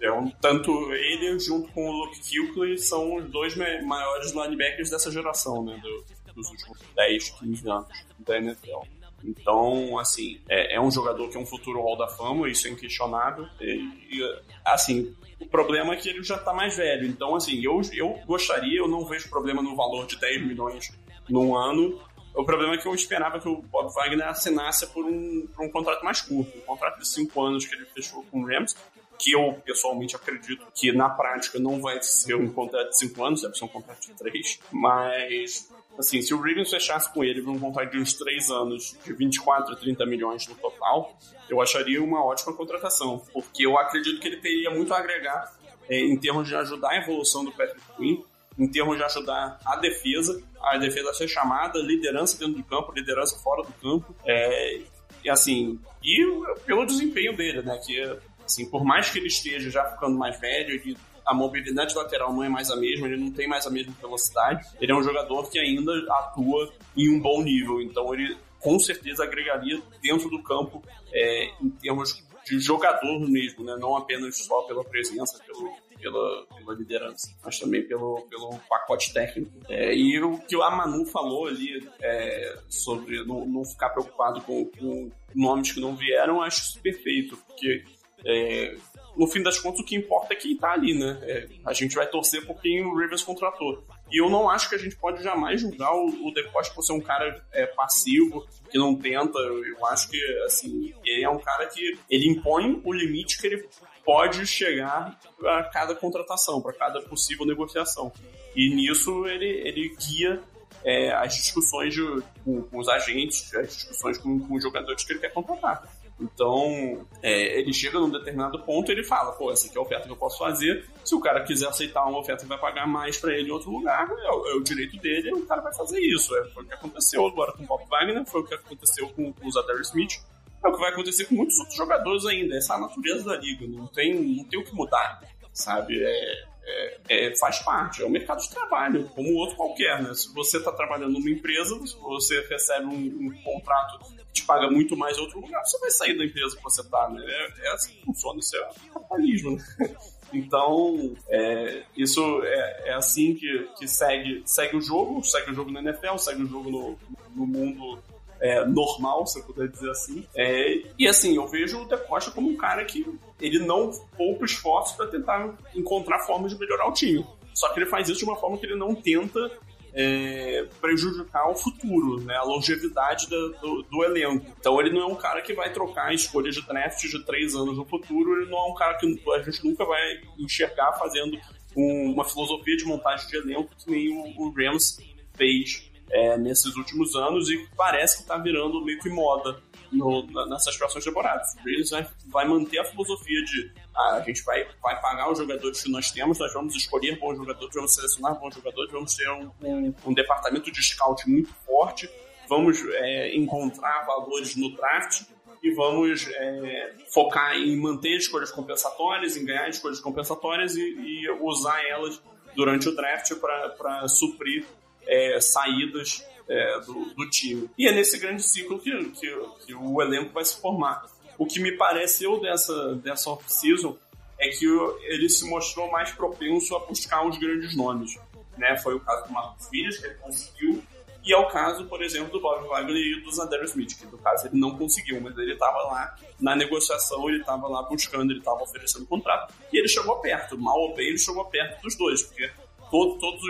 é um, tanto ele junto com o Luke Kuechly são os dois maiores linebackers dessa geração, né, do, dos últimos 10, 15 anos da NFL. Então, assim, é, é, um jogador que é um futuro Hall da Fama, isso é inquestionável. E, e, assim, o problema é que ele já tá mais velho. Então, assim, eu, eu gostaria, eu não vejo problema no valor de 10 milhões num ano. O problema é que eu esperava que o Bob Wagner assinasse por um, por um contrato mais curto, um contrato de 5 anos que ele fechou com o Rams, que eu pessoalmente acredito que na prática não vai ser um contrato de 5 anos, deve ser um contrato de 3, mas assim, se o Ravens fechasse com ele um contrato de uns 3 anos, de 24 a 30 milhões no total, eu acharia uma ótima contratação, porque eu acredito que ele teria muito a agregar é, em termos de ajudar a evolução do Patrick Quinn, em termos de ajudar a defesa, a defesa a ser chamada, liderança dentro do campo, liderança fora do campo, é, e assim, e pelo desempenho dele, né, que assim, por mais que ele esteja já ficando mais velho, ele a mobilidade lateral não é mais a mesma, ele não tem mais a mesma velocidade. Ele é um jogador que ainda atua em um bom nível, então ele com certeza agregaria dentro do campo é, em termos de jogador mesmo, né? não apenas só pela presença, pelo, pela, pela liderança, mas também pelo, pelo pacote técnico. É, e o que a Manu falou ali é, sobre não, não, ficar preocupado com, com, nomes que não vieram, acho isso perfeito, porque é, no fim das contas, o que importa é quem tá ali, né? É, a gente vai torcer por quem o Rivers contratou. E eu não acho que a gente pode jamais julgar o, o por ser um cara é, passivo, que não tenta. Eu acho que, assim, ele é um cara que ele impõe o limite que ele pode chegar a cada contratação, para cada possível negociação. E nisso ele, ele guia é, as discussões de, com, com, os agentes, as discussões com, com os jogadores que ele quer contratar. Então, é, ele chega num determinado ponto e ele fala, pô, essa aqui é a oferta que eu posso fazer. Se o cara quiser aceitar uma oferta e vai pagar mais para ele em outro lugar, é, é, o direito dele, o cara vai fazer isso. É, foi o que aconteceu agora com o Bob Wagner, foi o que aconteceu com, com o Zadar Smith. É o que vai acontecer com muitos outros jogadores ainda. Essa é a natureza da liga. Não tem, não tem o que mudar, sabe? É, é, é, faz parte, é o mercado de trabalho, como outro qualquer, né? Se você está trabalhando numa empresa, você recebe um, um, contrato que te paga muito mais em outro lugar, você vai sair da empresa que você está, né? É, é, assim que funciona, isso é capitalismo, né? Então, é, isso é, é, assim que, que segue, segue o jogo, segue o jogo na NFL, segue o jogo no, no mundo é, normal, se eu puder dizer assim. É, e assim, eu vejo o De Costa como um cara que ele não poupa esforços para tentar encontrar formas de melhorar o time. Só que ele faz isso de uma forma que ele não tenta é, prejudicar o futuro, né, a longevidade do, do, do, elenco. Então ele não é um cara que vai trocar escolhas de draft de três anos no futuro, ele não é um cara que a gente nunca vai enxergar fazendo um, uma filosofia de montagem de elenco que nem o, o Rams fez é, nesses últimos anos e parece que está virando meio que moda no, nessas próximas temporadas. O Ravens vai, vai manter a filosofia de ah, a gente vai, vai pagar os jogadores que nós temos, nós vamos escolher bons jogadores, vamos selecionar bons jogadores, vamos ter um, um, um departamento de scout muito forte, vamos é, encontrar valores no draft e vamos é, focar em manter escolhas compensatórias, em ganhar escolhas compensatórias e, e usar elas durante o draft para suprir é, saídas é, do, do, time. E é nesse grande ciclo que, que, que, o elenco vai se formar. O que me pareceu dessa, dessa off-season é que ele se mostrou mais propenso a buscar os grandes nomes. Né? Foi o caso do Marcos Filhas, que ele conseguiu, e é o caso, por exemplo, do Bob Wagner e do Zander Smith, que no caso ele não conseguiu, mas ele estava lá na negociação, ele estava lá buscando, ele estava oferecendo contrato, e ele chegou perto, mal ou bem, ele chegou perto dos dois, porque todo, todos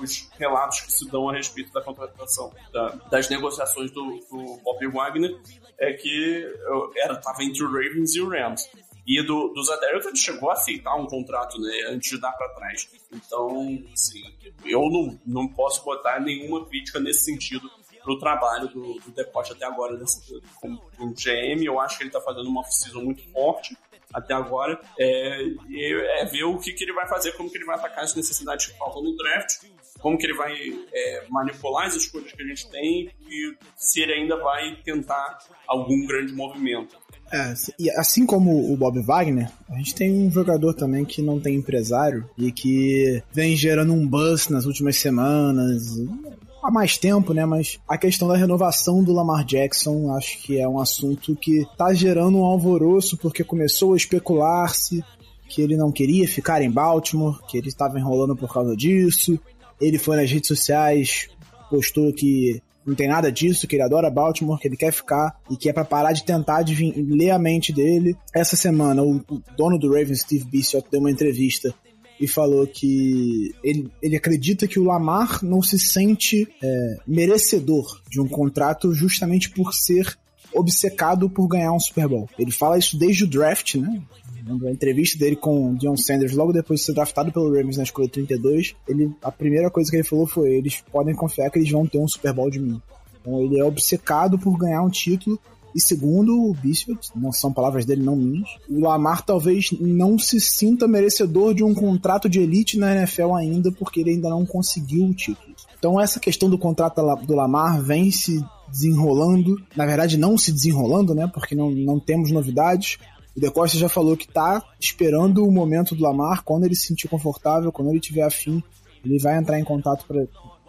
os relatos que se dão a respeito da contratação, da, das negociações do, do Bob Wagner, é que era estava entre o Ravens e o Rams. E do, do ele chegou a aceitar um contrato né, antes de dar para trás. Então, assim, eu não, não posso botar nenhuma crítica nesse sentido pro trabalho do, do Depote até agora nesse, como, como GM. Eu acho que ele está fazendo uma off-season muito forte até agora, é, é ver o que, que ele vai fazer, como que ele vai atacar as necessidades que faltam no draft, como que ele vai é, manipular as escolhas que a gente tem e se ele ainda vai tentar algum grande movimento. É, e assim como o Bob Wagner, a gente tem um jogador também que não tem empresário e que vem gerando um buzz nas últimas semanas. Há mais tempo, né? Mas a questão da renovação do Lamar Jackson acho que é um assunto que tá gerando um alvoroço porque começou a especular-se que ele não queria ficar em Baltimore, que ele estava enrolando por causa disso. Ele foi nas redes sociais, postou que não tem nada disso, que ele adora Baltimore, que ele quer ficar e que é pra parar de tentar advin- ler a mente dele. Essa semana, o, dono do Ravens, Steve Bishop, deu uma entrevista e falou que ele, ele acredita que o Lamar não se sente é, merecedor de um contrato justamente por ser obcecado por ganhar um Super Bowl. Ele fala isso desde o draft, né? Na entrevista dele com o Deion Sanders, logo depois de ser draftado pelo Ravens na escolha 32, ele, a primeira coisa que ele falou foi: eles podem confiar que eles vão ter um Super Bowl de mim. Então ele é obcecado por ganhar um título. E segundo o Bishop, não são palavras dele, não minhas, o Lamar talvez não se sinta merecedor de um contrato de elite na NFL ainda, porque ele ainda não conseguiu o título. Então essa questão do contrato do Lamar vem se desenrolando, na verdade não se desenrolando, né? Porque não, não temos novidades. O De Costa já falou que tá esperando o momento do Lamar, quando ele se sentir confortável, quando ele tiver afim, ele vai entrar em contato para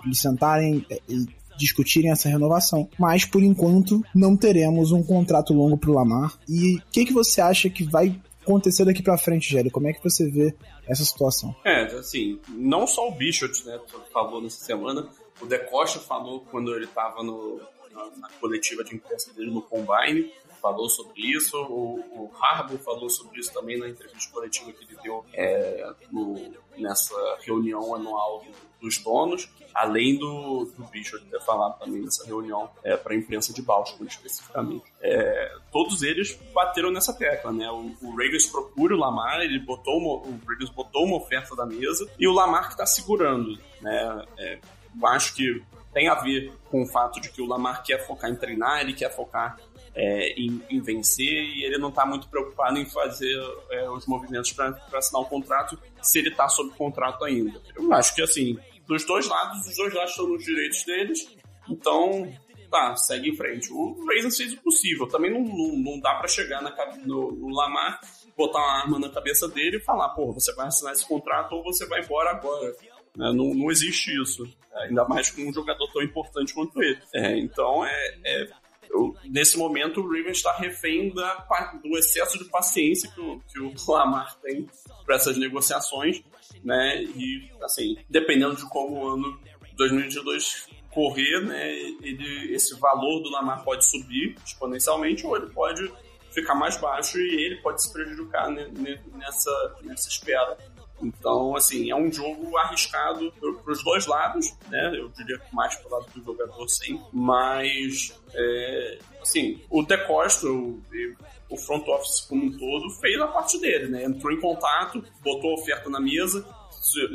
eles sentarem eh, e discutirem essa renovação. Mas por enquanto não teremos um contrato longo pro Lamar. E o que, que você acha que vai acontecer daqui pra frente, Gério? Como é que você vê essa situação? É, assim, não só o Bishop, né, falou nessa semana, o De Costa falou quando ele estava no, na, na coletiva de imprensa dele no Combine, falou sobre isso, o, o Harbour falou sobre isso também na entrevista coletiva que ele deu é, no- nessa reunião anual do- dos donos, além do, do Bishop ter falado também nessa reunião é, para a imprensa de Baltimore especificamente. É, todos eles bateram nessa tecla, né? O, o Ravens procura o Lamar, ele botou uma, o Ravens botou uma oferta da mesa e o Lamar que está segurando, né? É, eu acho que tem a ver com o fato de que o Lamar quer focar em treinar, ele quer focar é, em, em vencer e ele não está muito preocupado em fazer é, os movimentos para assinar um contrato se ele está sob contrato ainda. Eu acho que assim, dos dois lados, os dois lados estão nos direitos deles, então tá, segue em frente. O Ravens fez o possível, também não, não, não dá para chegar na, no, no Lamar, botar uma arma na cabeça dele e falar, pô, você vai assinar esse contrato ou você vai embora agora. né? Não, não existe isso. Ainda mais com um jogador tão importante quanto ele. É, então, é, é- eu- nesse momento, o Ravens está refém da, do excesso de paciência que o, que o Lamar tem para essas negociações. Né? E, assim, dependendo de como o ano 2022 correr, né, ele, esse valor do Lamar pode subir exponencialmente ou ele pode ficar mais baixo e ele pode se prejudicar né, ne- nessa, nessa espera. Então, assim, é um jogo arriscado para os dois lados, né? Eu diria que mais pro lado do jogador sempre. Mas, é, assim, o De Costa, o, e o front office como um todo, fez a parte dele, né? Entrou em contato, botou a oferta na mesa,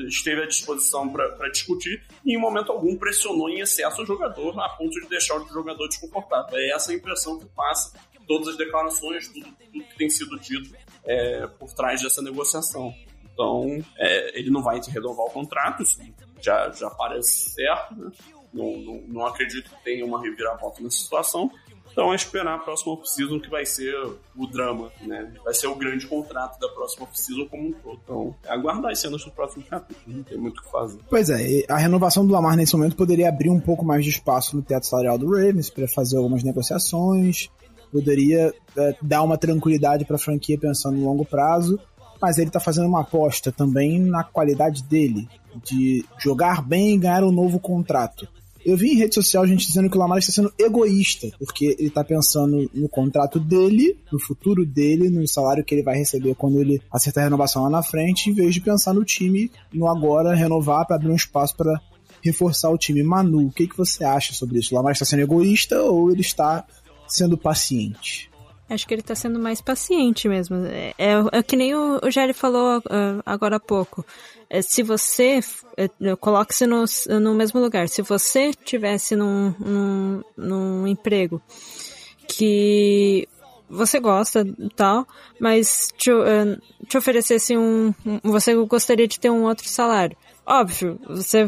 esteve à disposição para discutir e em momento algum pressionou em excesso o jogador a ponto de deixar o jogador desconfortável. É essa a impressão que passa todas as declarações, tudo, tudo que tem sido dito é, por trás dessa negociação. Então, é, ele não vai renovar o contrato, isso já, já parece certo, né? não, não, não acredito que tenha uma reviravolta nessa situação. Então é esperar a próxima off-season que vai ser o drama, né? Vai ser o grande contrato da próxima off-season como um todo. Então, é aguardar as cenas do próximo capítulo, não tem muito o que fazer. Pois é, a renovação do Lamar nesse momento poderia abrir um pouco mais de espaço no teto salarial do Ravens para fazer algumas negociações, poderia é, dar uma tranquilidade para a franquia pensando no longo prazo, mas ele tá fazendo uma aposta também na qualidade dele, de jogar bem e ganhar um novo contrato. Eu vi em rede social gente dizendo que o Lamar está sendo egoísta, porque ele tá pensando no contrato dele, no futuro dele, no salário que ele vai receber quando ele acertar a renovação lá na frente, em vez de pensar no time, no agora, renovar para abrir um espaço para reforçar o time. Manu, o que, que você acha sobre isso? O Lamar está sendo egoísta ou ele está sendo paciente? Acho que ele tá sendo mais paciente mesmo. É, é, é que nem o, o Jerry falou ah, agora há pouco. É, se você. é, Coloque-se no, no mesmo lugar. Se você tivesse num, num, num emprego que você gosta tal, mas te, uh, te oferecesse um, um, você gostaria de ter um outro salário. Óbvio, você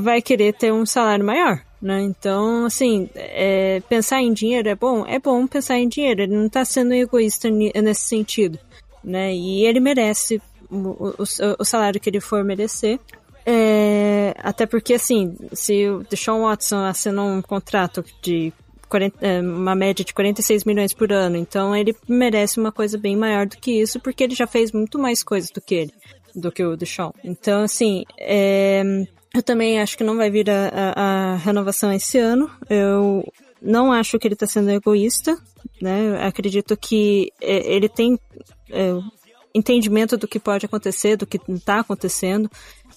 vai querer ter um salário maior, né? Então, assim, é, pensar em dinheiro é bom? É bom pensar em dinheiro, ele não tá sendo egoísta nesse sentido, né? E ele merece o, o, o salário que ele for merecer. É, até porque, assim, se o Deshaun Watson assinou um contrato de 40, é, uma média de 46 milhões por ano. Então ele merece uma coisa bem maior do que isso, porque ele já fez muito mais coisas do que ele, do que o Deshaun. Então, assim, é, eu também acho que não vai vir a, a, a renovação esse ano. Eu não acho que ele está sendo egoísta, né? Eu acredito que é, ele tem é, entendimento do que pode acontecer, do que está acontecendo,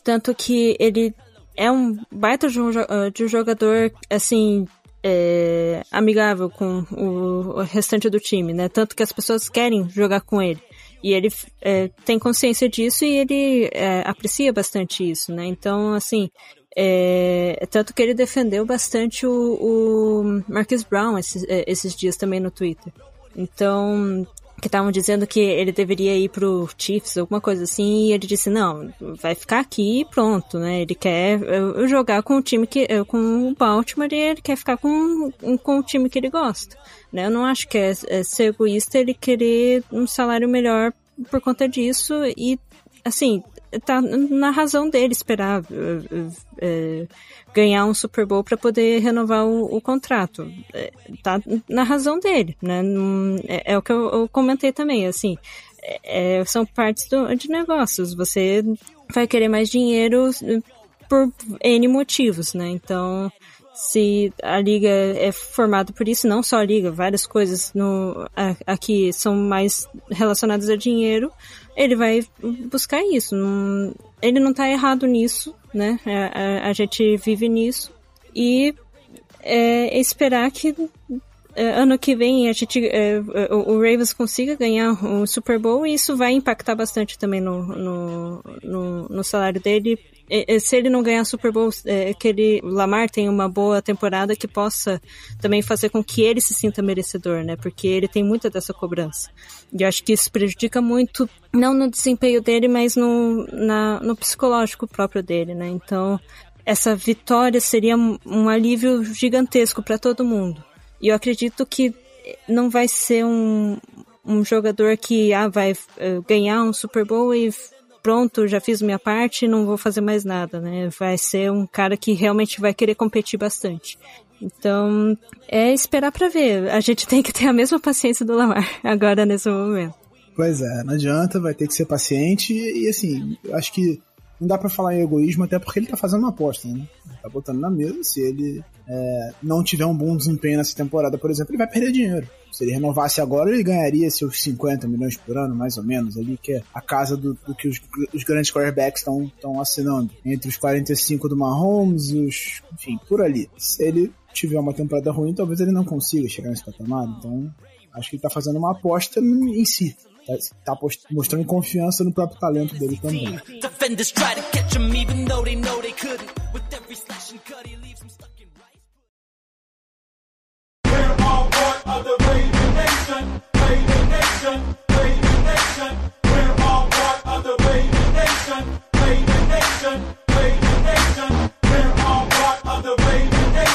tanto que ele é um baita de um, de um jogador, assim, é, amigável com o, restante do time, né? Tanto que as pessoas querem jogar com ele. E ele é, tem consciência disso e ele é, aprecia bastante isso, né? Então, assim, é, tanto que ele defendeu bastante o, o Marcus Brown esses, é, esses dias também no Twitter. Então, que estavam dizendo que ele deveria ir pro Chiefs, alguma coisa assim, e ele disse, não, vai ficar aqui e pronto, né? Ele quer jogar com o time que, com o Baltimore e ele quer ficar com, com o time que ele gosta, né? Eu não acho que é, é ser egoísta ele querer um salário melhor por conta disso e, assim, tá na razão dele esperar uh, ganhar um Super Bowl para poder renovar o, o contrato. É, tá na razão dele, né? É, é o que eu, eu, comentei também, assim. É, é, são partes do, de negócios. Você vai querer mais dinheiro por N motivos, né? Então, se a liga é formada por isso, não só a liga, várias coisas no, aqui são mais relacionadas a dinheiro, ele vai buscar isso. Não, ele não tá errado nisso, né? A, a, a gente vive nisso. E é, esperar que ano que vem a gente, é, o, o Ravens consiga ganhar um Super Bowl e isso vai impactar bastante também no, no, no, no salário dele se ele não ganhar Super Bowl, é, que ele, Lamar tenha uma boa temporada que possa também fazer com que ele se sinta merecedor, né? Porque ele tem muita dessa cobrança. E eu acho que isso prejudica muito, não no desempenho dele, mas no, na, no psicológico próprio dele, né? Então, essa vitória seria um alívio gigantesco para todo mundo. E eu acredito que não vai ser um, um jogador que ah, vai uh, ganhar um Super Bowl e pronto, já fiz minha parte, não vou fazer mais nada, né? Vai ser um cara que realmente vai querer competir bastante. Então, é esperar para ver. A gente tem que ter a mesma paciência do Lamar agora nesse momento. Pois é, não adianta, vai ter que ser paciente e, assim, acho que não dá para falar em egoísmo até porque ele tá fazendo uma aposta, né? Tá botando na mesa, se ele é, não tiver um bom desempenho nessa temporada, por exemplo, ele vai perder dinheiro. Se ele renovasse agora, ele ganharia seus 50 milhões por ano, mais ou menos, ali, que é a casa do, do que os, os, grandes quarterbacks estão assinando. Entre os 45 do Mahomes e os. Enfim, por ali. Se ele tiver uma temporada ruim, talvez ele não consiga chegar nesse patamar. Então, acho que ele está fazendo uma aposta em si. Tá, mostrando confiança no próprio talento dele também.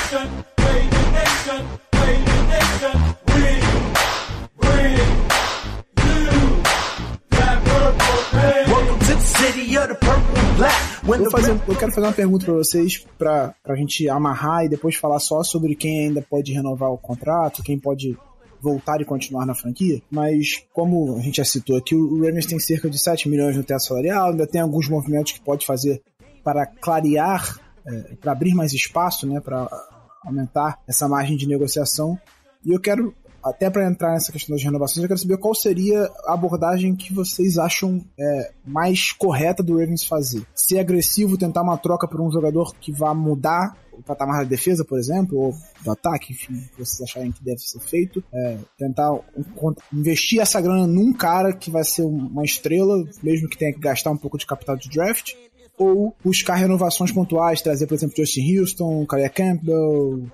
Nation, Nation, Nation. Eu, fazer, eu, quero fazer uma pergunta para vocês, para a gente amarrar e depois falar só sobre quem ainda pode renovar o contrato, quem pode voltar e continuar na franquia, mas como a gente já citou aqui, o Ravens tem cerca de 7 milhões no teto salarial, ainda tem alguns movimentos que pode fazer para clarear, é, para abrir mais espaço, né, para aumentar essa margem de negociação. E eu quero até para entrar nessa questão das renovações, eu quero saber qual seria a abordagem que vocês acham é, mais correta do Ravens fazer. Ser agressivo, tentar uma troca por um jogador que vá mudar o patamar da defesa, por exemplo, ou do ataque, enfim, que vocês acharem que deve ser feito. É, tentar investir essa grana num cara que vai ser uma estrela, mesmo que tenha que gastar um pouco de capital de draft ou buscar renovações pontuais, trazer, por exemplo, Justin Houston, Kaya Campbell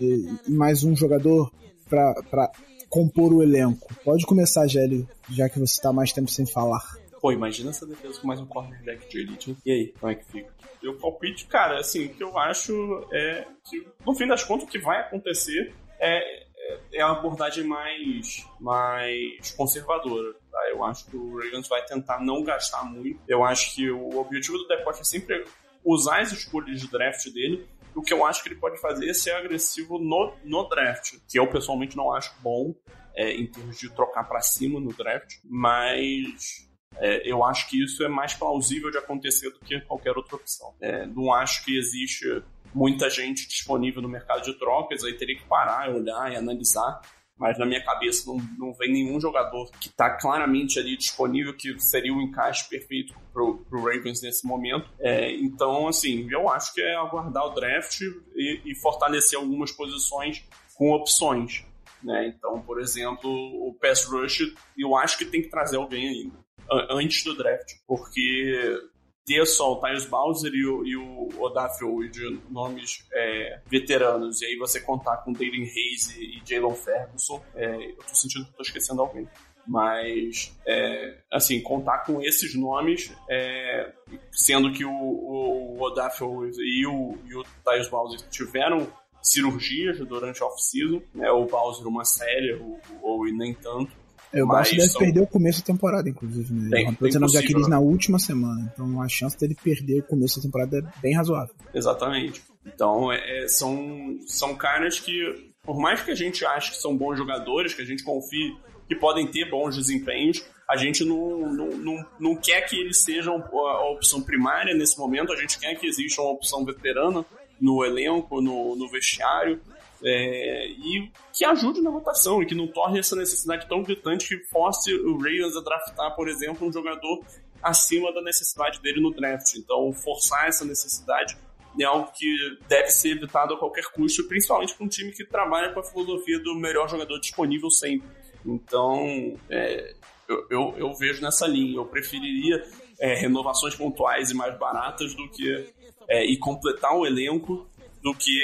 e mais um jogador para compor o elenco? Pode começar, Gelli, já que você está mais tempo sem falar. Pô, imagina essa defesa com mais um cornerback de elite. E aí, como é que fica? Eu palpite, cara, assim, o que eu acho é que, no fim das contas, o que vai acontecer é, é a abordagem mais, mais conservadora. Tá? Eu acho que o Ravens vai tentar não gastar muito. Eu acho que o objetivo do Decote é sempre usar as escolhas de draft dele. O que eu acho que ele pode fazer é ser agressivo no, no draft, que eu pessoalmente não acho bom é, em termos de trocar para cima no draft, mas é, eu acho que isso é mais plausível de acontecer do que qualquer outra opção. É, não acho que existe muita gente disponível no mercado de trocas, aí teria que parar, olhar e analisar. Mas na minha cabeça não, não vem nenhum jogador que está claramente ali disponível que seria o encaixe perfeito pro, pro Ravens nesse momento. É, então, assim, eu acho que é aguardar o draft e, e fortalecer algumas posições com opções. Né? Então, por exemplo, o pass rush, eu acho que tem que trazer alguém ainda antes do draft, porque ter só o Tyus Bowser e o, e o Odafio de nomes é, veteranos, e aí você contar com Dalen Hayes e, e Jalen Ferguson, é, eu tô sentindo que tô esquecendo alguém. Mas, é, assim, contar com esses nomes, é, sendo que o, o, o Odafio e o, e o Tyus Bowser tiveram cirurgias durante a off-season, né, o Bowser uma série, ou, ou nem tanto, eu acho que deve são... perder o começo da temporada, inclusive. Né? Tem, o de Aquiles na última semana. Então a chance dele perder o começo da temporada é bem razoável. Exatamente. Então é, é, são, são caras que, por mais que a gente ache que são bons jogadores, que a gente confie que podem ter bons desempenhos, a gente não, não, não, não quer que eles sejam a opção primária nesse momento, a gente quer que exista uma opção veterana no elenco, no, no vestiário é, e que ajude na votação e que não torne essa necessidade tão gritante que force o Ravens a draftar, por exemplo, um jogador acima da necessidade dele no draft. Então, forçar essa necessidade é algo que deve ser evitado a qualquer custo, principalmente para um time que trabalha com a filosofia do melhor jogador disponível sempre. Então, é, eu, eu, eu, vejo nessa linha. Eu preferiria é, renovações pontuais e mais baratas do que é, e completar o elenco do que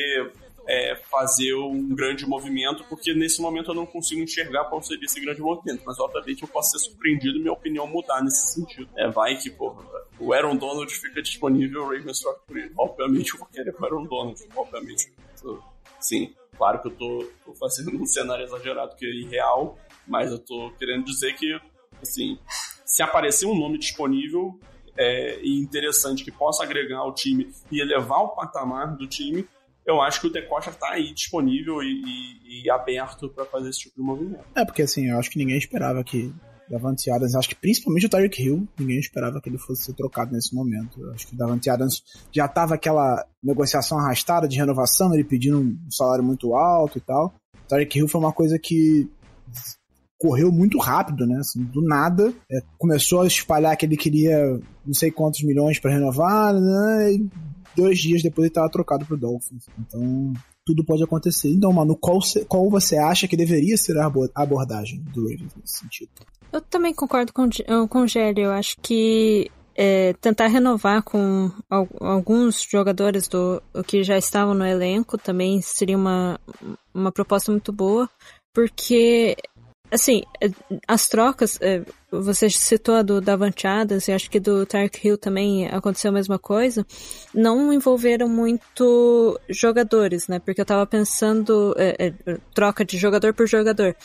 é, fazer um grande movimento, porque nesse momento eu não consigo enxergar qual seria esse grande movimento. Mas obviamente eu posso ser surpreendido e minha opinião mudar nesse sentido. É, vai que, porra, o Aaron Donald fica disponível, o Ravens troca por ele. Obviamente eu vou querer o Aaron Donald, obviamente. Sim, claro que eu tô, tô fazendo um cenário exagerado que é irreal, mas eu tô querendo dizer que, assim, se aparecer um nome disponível, é, e interessante que possa agregar ao time e elevar o patamar do time, eu acho que o Decocha tá aí disponível e, e, e aberto para fazer esse tipo de movimento. É, porque assim, eu acho que ninguém esperava que Davante Adams, acho que principalmente o Tyreek Hill, ninguém esperava que ele fosse ser trocado nesse momento. Eu acho que o Davante Adams já tava aquela negociação arrastada de renovação, ele pedindo um salário muito alto e tal. O Tyreek Hill foi uma coisa que correu muito rápido, né? Assim, do nada, é, começou a espalhar que ele queria não sei quantos milhões para renovar, né? E dois dias depois ele estava trocado pro Dolphins. Então, tudo pode acontecer. Então, mano, qual, qual você acha que deveria ser a abordagem do Ravens nesse sentido? Eu também concordo com, com o Gelli. Eu acho que é, tentar renovar com alguns jogadores do que já estavam no elenco também seria uma, uma proposta muito boa, porque assim, é, as trocas, é, você citou a do Davante Adams e acho que do Tark Hill também aconteceu a mesma coisa, não envolveram muito jogadores, né? Porque eu tava pensando, é, é, troca de jogador por jogador.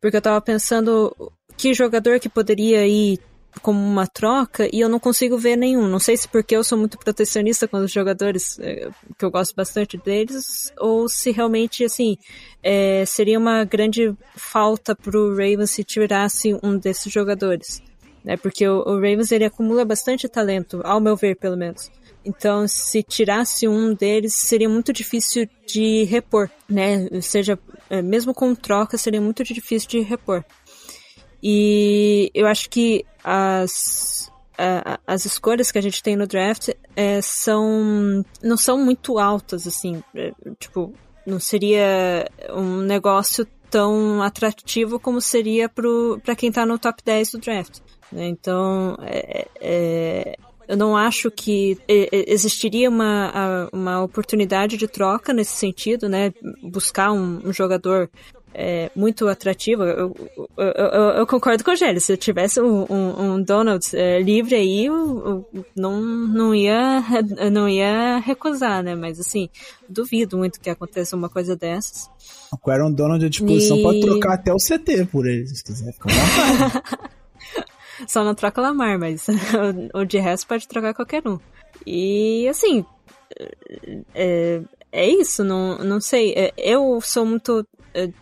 Porque eu tava pensando que jogador que poderia ir como uma troca e eu não consigo ver nenhum. Não sei se porque eu sou muito protecionista com os jogadores, é, que eu gosto bastante deles, ou se realmente, assim, é, seria uma grande falta pro Ravens se tirasse um desses jogadores. Né? Porque o, o Ravens, ele acumula bastante talento, ao meu ver, pelo menos. Então, se tirasse um deles, seria muito difícil de repor, né? Seja, é, mesmo com troca, seria muito difícil de repor. E eu acho que as, as escolhas que a gente tem no draft é, são não são muito altas, assim. É, tipo, não seria um negócio tão atrativo como seria para quem está no top 10 do draft. Né? Então, é, é, eu não acho que existiria uma, uma oportunidade de troca nesse sentido, né? Buscar um, um jogador é, muito atrativa. Eu, eu, eu, eu, concordo com o Gélio. Se eu tivesse um, um, um Donald é, livre aí, eu, não, não, ia, não ia recusar, né? Mas assim, duvido muito que aconteça uma coisa dessas. O Aaron Donald à disposição e... pode trocar até o CT por ele, se quiser Só não troca Lamar, mas o de resto pode trocar qualquer um. E assim, é, é isso, não, não sei. É, eu sou muito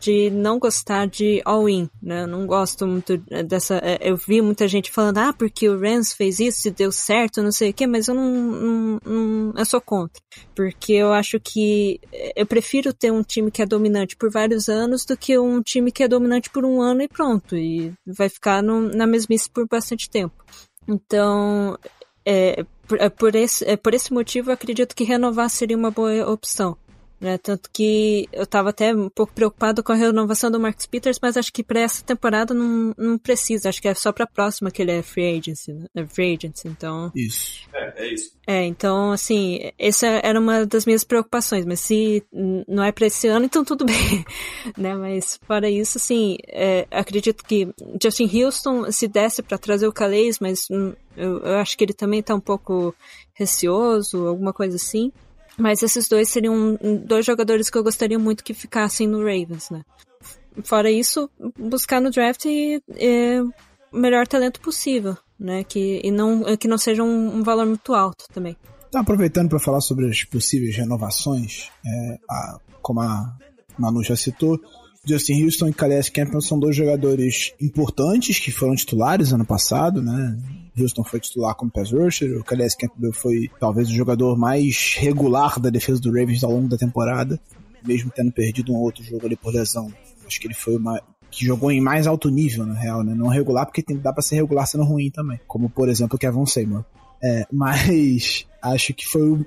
de não gostar de all-in, né? Eu não gosto muito dessa. É, eu vi muita gente falando, ah, porque o Rams fez isso e deu certo, não sei o quê, mas eu não, não, não, Eu sou contra. Porque eu acho que. Eu prefiro ter um time que é dominante por vários anos do que um time que é dominante por um ano e pronto. E vai ficar no, na mesmice por bastante tempo. Então, é, por, esse, por esse motivo, eu acredito que renovar seria uma boa opção. Né? Tanto que eu estava até um pouco preocupado com a renovação do Marcus Peters, mas acho que para essa temporada não, não precisa. Acho que é só para a próxima que ele é free agency, né? é free agency, então. Isso. É, é isso. É, então, assim, essa era uma das minhas preocupações, mas se não é para esse ano, então tudo bem, né? Mas fora isso, assim, é, acredito que Justin Houston se desse para trazer o Calais, mas hum, eu, eu acho que ele também está um pouco receoso, alguma coisa assim. Mas esses dois seriam dois jogadores que eu gostaria muito que ficassem no Ravens, né? Fora isso, buscar no draft e, e, o melhor talento possível, né? Que, e não, que não seja um, um valor muito alto também. Então, aproveitando para falar sobre as possíveis renovações, é, a, como a Manu já citou, Justin Houston e Calais Campbell são dois jogadores importantes que foram titulares ano passado, né? Houston foi titular como pass rusher, o Calais Campbell foi talvez o jogador mais regular da defesa do Ravens ao longo da temporada, mesmo tendo perdido um outro jogo ali por lesão. Acho que ele foi uma que jogou em mais alto nível, na real, né? Não regular, porque tem, dá pra ser regular sendo ruim também. Como, por exemplo, o Kevin Seymour. É, mas acho que foi o,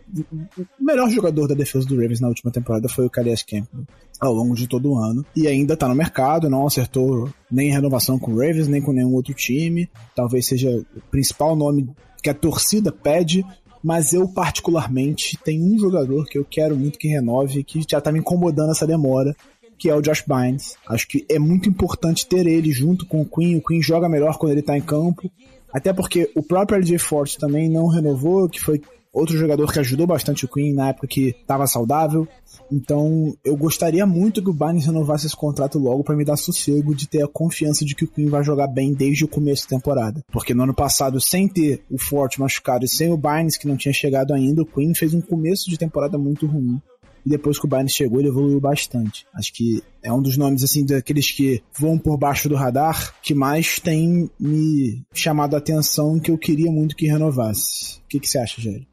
o, melhor jogador da defesa do Ravens na última temporada foi o Calais Campbell ao longo de todo o ano. E ainda tá no mercado, não acertou nem renovação com o Ravens, nem com nenhum outro time. Talvez seja o principal nome que a torcida pede, mas eu particularmente tenho um jogador que eu quero muito que renove, que já tá me incomodando essa demora, que é o Josh Bynes. Acho que é muito importante ter ele junto com o Queen. O Queen joga melhor quando ele tá em campo. Até porque o próprio LJ Forte também não renovou, que foi outro jogador que ajudou bastante o Queen na época que estava saudável. Então, eu gostaria muito que o Barnes renovasse esse contrato logo para me dar sossego de ter a confiança de que o Queen vai jogar bem desde o começo da temporada. Porque no ano passado, sem ter o Forte machucado e sem o Barnes que não tinha chegado ainda, o Queen fez um começo de temporada muito ruim. E depois que o Barnes chegou, ele evoluiu bastante. Acho que é um dos nomes, assim, daqueles que voam por baixo do radar, que mais tem me chamado a atenção e que eu queria muito que renovasse. O que, que você acha, Jair?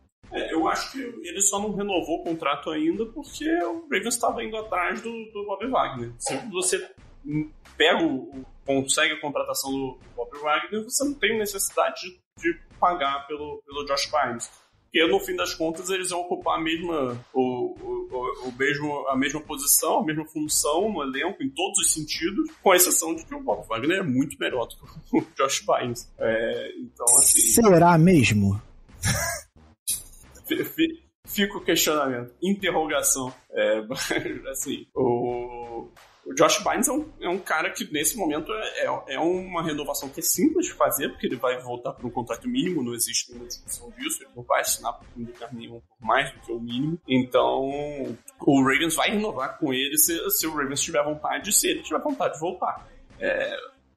Acho que ele só não renovou o contrato ainda porque o Ravens estava indo atrás do, do Bob Wagner. Se você pega o, consegue a contratação do Bob Wagner, você não tem necessidade de, de pagar pelo, pelo Josh Bynes. Porque no fim das contas eles vão ocupar a mesma, o, o, o, mesmo, a mesma posição, a mesma função no elenco, em todos os sentidos, com exceção de que o Bob Wagner é muito melhor do que o Josh Bynes. É, então, assim. Será mesmo? Fica o questionamento, interrogação. É, assim, o, o Josh Bynes é um, é um, cara que nesse momento é, é, é, uma renovação que é simples de fazer, porque ele vai voltar para um contrato mínimo, não existe nenhuma discussão disso, ele não vai assinar por nenhum por mais do que o mínimo. Então, o Ravens vai renovar com ele se, se o Ravens tiver vontade, se ele tiver vontade de voltar. É,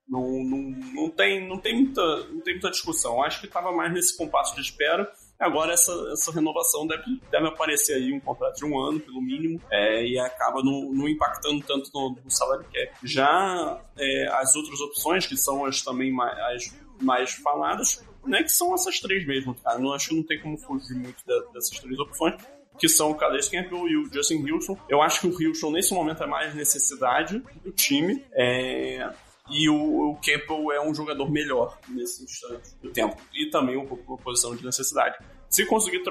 não, não, não, tem, não, tem muita, não tem muita discussão. Acho que estava mais nesse compasso de espera. Agora essa, essa renovação deve, deve aparecer aí um contrato de um ano, pelo mínimo, é, e acaba não, não impactando tanto no, no salário cap. Já é, as outras opções, que são as também mais, as mais faladas, né, que são essas três mesmo, cara. Não acho que não tem como fugir muito da, dessas três opções que são o Calais Campbell e o Justin Wilson. Eu acho que o Wilson, nesse momento, é mais necessidade do time. É... E o, o Campbell é um jogador melhor nesse instante do tempo. E também um pouco uma posição de necessidade. Se conseguir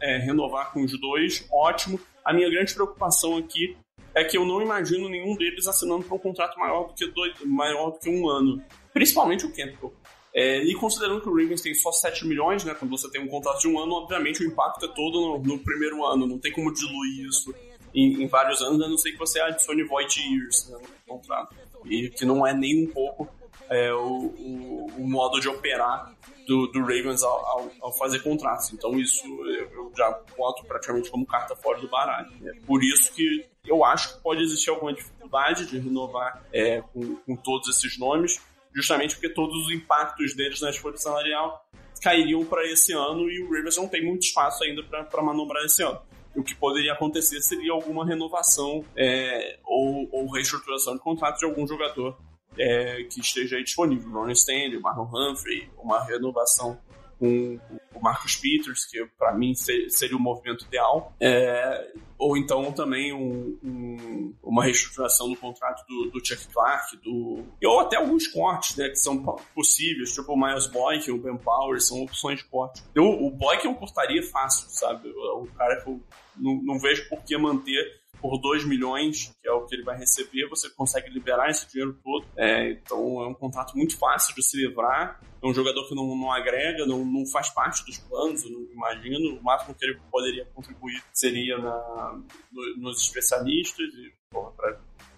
é, renovar com os dois, ótimo. A minha grande preocupação aqui é que eu não imagino nenhum deles assinando por um contrato maior do que, dois, maior do que um ano. Principalmente o Campbell. É, e considerando que o Ravens tem só 7 milhões, né? Quando você tem um contrato de um ano, obviamente o impacto é todo no, no primeiro ano, não tem como diluir isso em, em vários anos, a não ser que você adicione void years né, no contrato. E que não é nem um pouco é, o, o, o, modo de operar do, do Ravens ao, ao, ao, fazer contratos. Então isso eu já boto praticamente como carta fora do baralho. É por isso que eu acho que pode existir alguma dificuldade de renovar é, com, com todos esses nomes, justamente porque todos os impactos deles na escolha salarial cairiam para esse ano e o Ravens não tem muito espaço ainda para manobrar esse ano. O que poderia acontecer seria alguma renovação é, ou, ou reestruturação de contrato de algum jogador é, que esteja aí disponível. Ron Stanley, Marlon Humphrey, uma renovação com o Marcus Peters, que para mim seria o movimento ideal, é, ou então também um, um, uma reestruturação do contrato do, do, Chuck Clark, do, ou até alguns cortes né, que são possíveis, tipo o Miles Boykin, o Ben Powers, são opções de corte. Eu, o Boykin eu cortaria fácil, sabe? O cara que eu não, não vejo por que manter por 2 milhões, que é o que ele vai receber, você consegue liberar esse dinheiro todo. É, então é um contrato muito fácil de se livrar. É um jogador que não, não agrega, não, não faz parte dos planos, eu não imagino. O máximo que ele poderia contribuir seria na, no, nos especialistas e para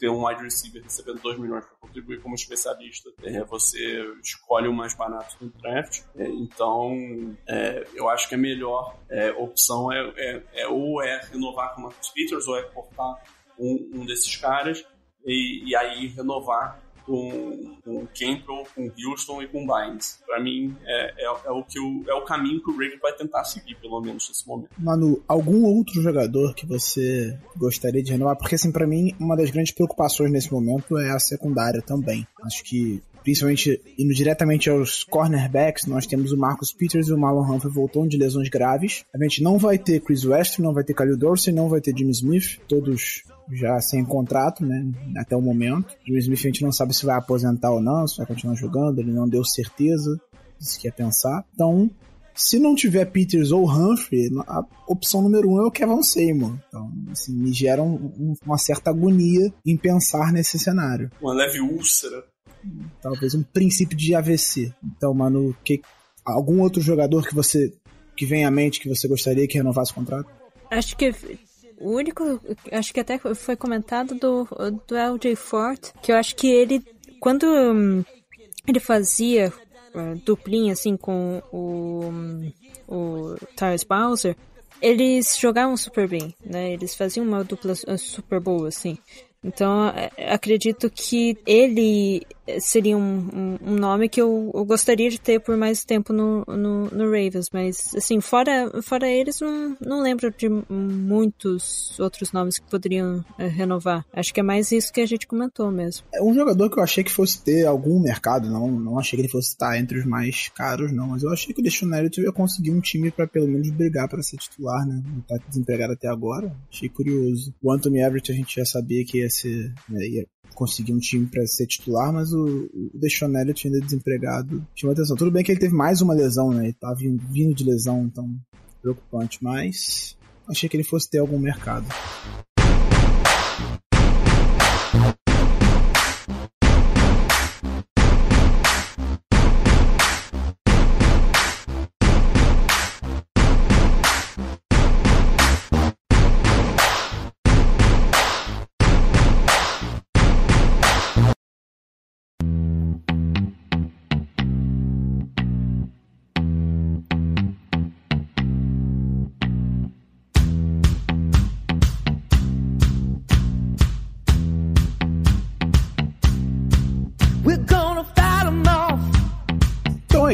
ter um wide receiver recebendo 2 milhões para contribuir como especialista, é, você escolhe o mais barato no draft. É, então, é, eu acho que a melhor é, opção é, é, é, ou é renovar com o Marcus Peters ou é cortar um, um desses caras e, e aí renovar com, com Campbell, com Houston e com Bynes. Para mim, é, é, é, o que o, é o caminho que o Ravens vai tentar seguir, pelo menos nesse momento. Manu, algum outro jogador que você gostaria de renovar? Porque, assim, para mim, uma das grandes preocupações nesse momento é a secundária também. Acho que principalmente indo diretamente aos cornerbacks, nós temos o Marcus Peters e o Marlon Humphrey voltando de lesões graves. A gente não vai ter Chris West, não vai ter Khalil Dorsey, não vai ter Jimmy Smith, todos já sem contrato, né? Até o momento. O Smith a gente não sabe se vai aposentar ou não, se vai continuar jogando, ele não deu certeza, disse que ia pensar. Então, se não tiver Peters ou Humphrey, a opção número um é o Kevin Seymour. Então, assim, me gera um, uma certa agonia em pensar nesse cenário. Uma leve úlcera. Talvez um princípio de AVC. Então, mano, que, algum outro jogador que você que vem à mente que você gostaria que renovasse o contrato? Acho que o único, acho que até foi comentado do, do LJ Ford, que eu acho que ele, quando um, ele fazia uh, duplinha assim com o, um, o Tyrese Bowser, eles jogavam super bem, né? Eles faziam uma dupla super boa, assim. Então, é, acredito que ele seria um, um, nome que eu, eu, gostaria de ter por mais tempo no, no, no, Ravens, mas assim, fora, fora eles, não, não lembro de muitos outros nomes que poderiam é, renovar. Acho que é mais isso que a gente comentou mesmo. É um jogador que eu achei que fosse ter algum mercado, não, não achei que ele fosse estar entre os mais caros, não, mas eu achei que o Deshaun Elliott ia conseguir um time para pelo menos brigar para ser titular, né? Não tá desempregado até agora, achei curioso. O Anthony Everett a gente já sabia que ia ser, né, ia conseguir um time para ser titular, mas o, o Deshaun Elliott ainda desempregado chamou atenção. Tudo bem que ele teve mais uma lesão, né? Ele tava vindo, vindo de lesão, então preocupante, mas achei que ele fosse ter algum mercado.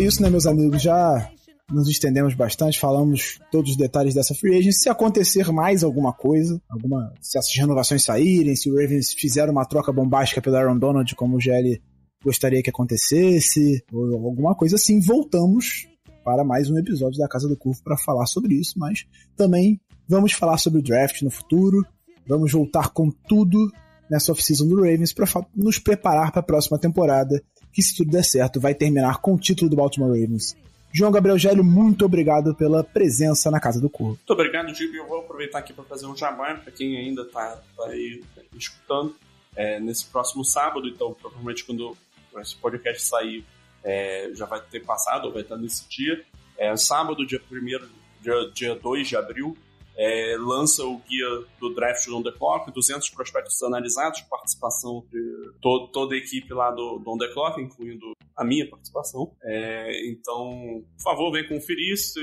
Isso, né, meus amigos? Já nos estendemos bastante, falamos todos os detalhes dessa free agency. Se acontecer mais alguma coisa, alguma, se essas renovações saírem, se o Ravens fizer uma troca bombástica pelo Aaron Donald, como o GL gostaria que acontecesse, ou alguma coisa assim, voltamos para mais um episódio da Casa do Curvo para falar sobre isso, mas também vamos falar sobre o draft no futuro, vamos voltar com tudo nessa off-season do Ravens para nos preparar para a próxima temporada que, se tudo der certo, vai terminar com o título do Baltimore Ravens. João Gabriel Gélio, muito obrigado pela presença na Casa do Corvo. Muito obrigado, Gibi. Eu vou aproveitar aqui para fazer um jabá para quem ainda está tá aí escutando. É, nesse próximo sábado, então, provavelmente quando esse podcast sair, é, já vai ter passado, ou vai estar nesse dia. É, sábado, dia 1 dia, dia 2 de abril, é, lança o guia do draft On The Clock, 200 prospectos analisados, participação de to toda a equipe lá do, do On The Clock, incluindo a minha participação. É, então, por favor, vem conferir. Se,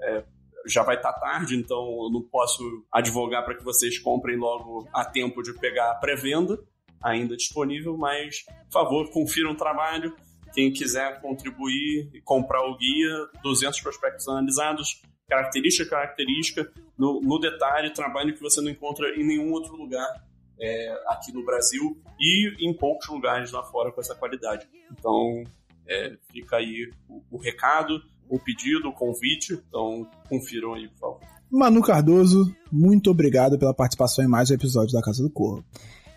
é, já vai estar tá tarde, então eu não posso advogar para que vocês comprem logo a tempo de pegar a pré-venda, ainda disponível, mas, por favor, confiram o trabalho. Quem quiser contribuir e comprar o guia, 200 prospectos analisados, característica característica, no, no detalhe, trabalho que você não encontra em nenhum outro lugar é, aqui no Brasil e em poucos lugares lá fora com essa qualidade. Então, é, fica aí o, o, recado, o pedido, o convite. Então, confiram aí, por favor. Manu Cardoso, muito obrigado pela participação em mais um episódio da Casa do Corvo.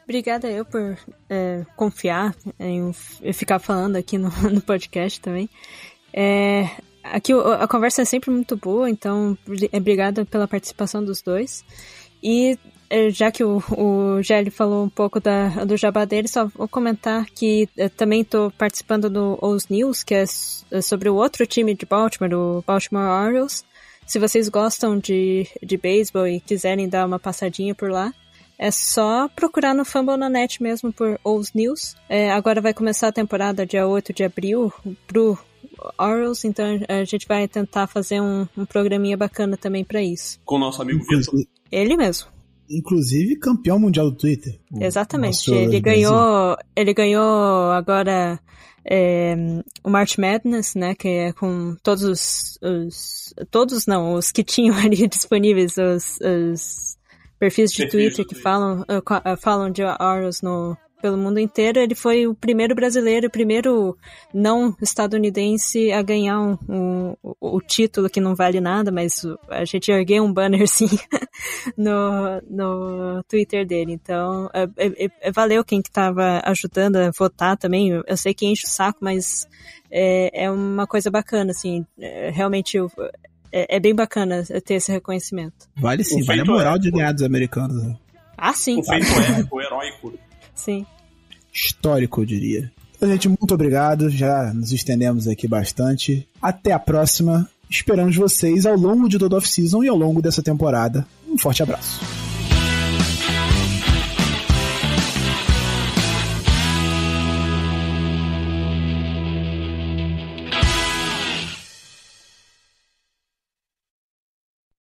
Obrigada eu por é, confiar em ficar falando aqui no, no podcast também. É, aqui a conversa é sempre muito boa, então obrigada pela participação dos dois. E é, já que o, o Gelli falou um pouco da, do jabá dele, só vou comentar que também estou participando do Os News, que é, é sobre o outro time de Baltimore, o Baltimore Orioles. Se vocês gostam de, de beisebol e quiserem dar uma passadinha por lá, é só procurar no Fambonanet mesmo por Os News. É, agora vai começar a temporada dia 8 de abril pro Orals, então a gente vai tentar fazer um, um programinha bacana também para isso. Com o nosso amigo Vitor. Ele mesmo. Inclusive campeão mundial do Twitter. Exatamente. Ele ganhou. Ele ganhou agora é, o March Madness, né? Que é com todos os, os, Todos não, os que tinham ali disponíveis, os, os perfis de Twitter que falam, uh, falam de Horus no, pelo mundo inteiro. Ele foi o primeiro brasileiro, o primeiro não estadunidense a ganhar um, um, o título que não vale nada, mas a gente ergueu um banner sim no, no Twitter dele. Então, é, é, é, valeu quem que estava ajudando a votar também. Eu sei que enche o saco, mas é, é uma coisa bacana, assim. É, realmente é, é, bem bacana ter esse reconhecimento. Vale sim, vale a moral é, de ganhar dos americanos. Né? Ah, sim. O feito é heróico. Sim. Histórico, eu diria. Então, gente, muito obrigado. Já nos estendemos aqui bastante. Até a próxima. Esperamos vocês ao longo de toda a off-season e ao longo dessa temporada. Um forte abraço.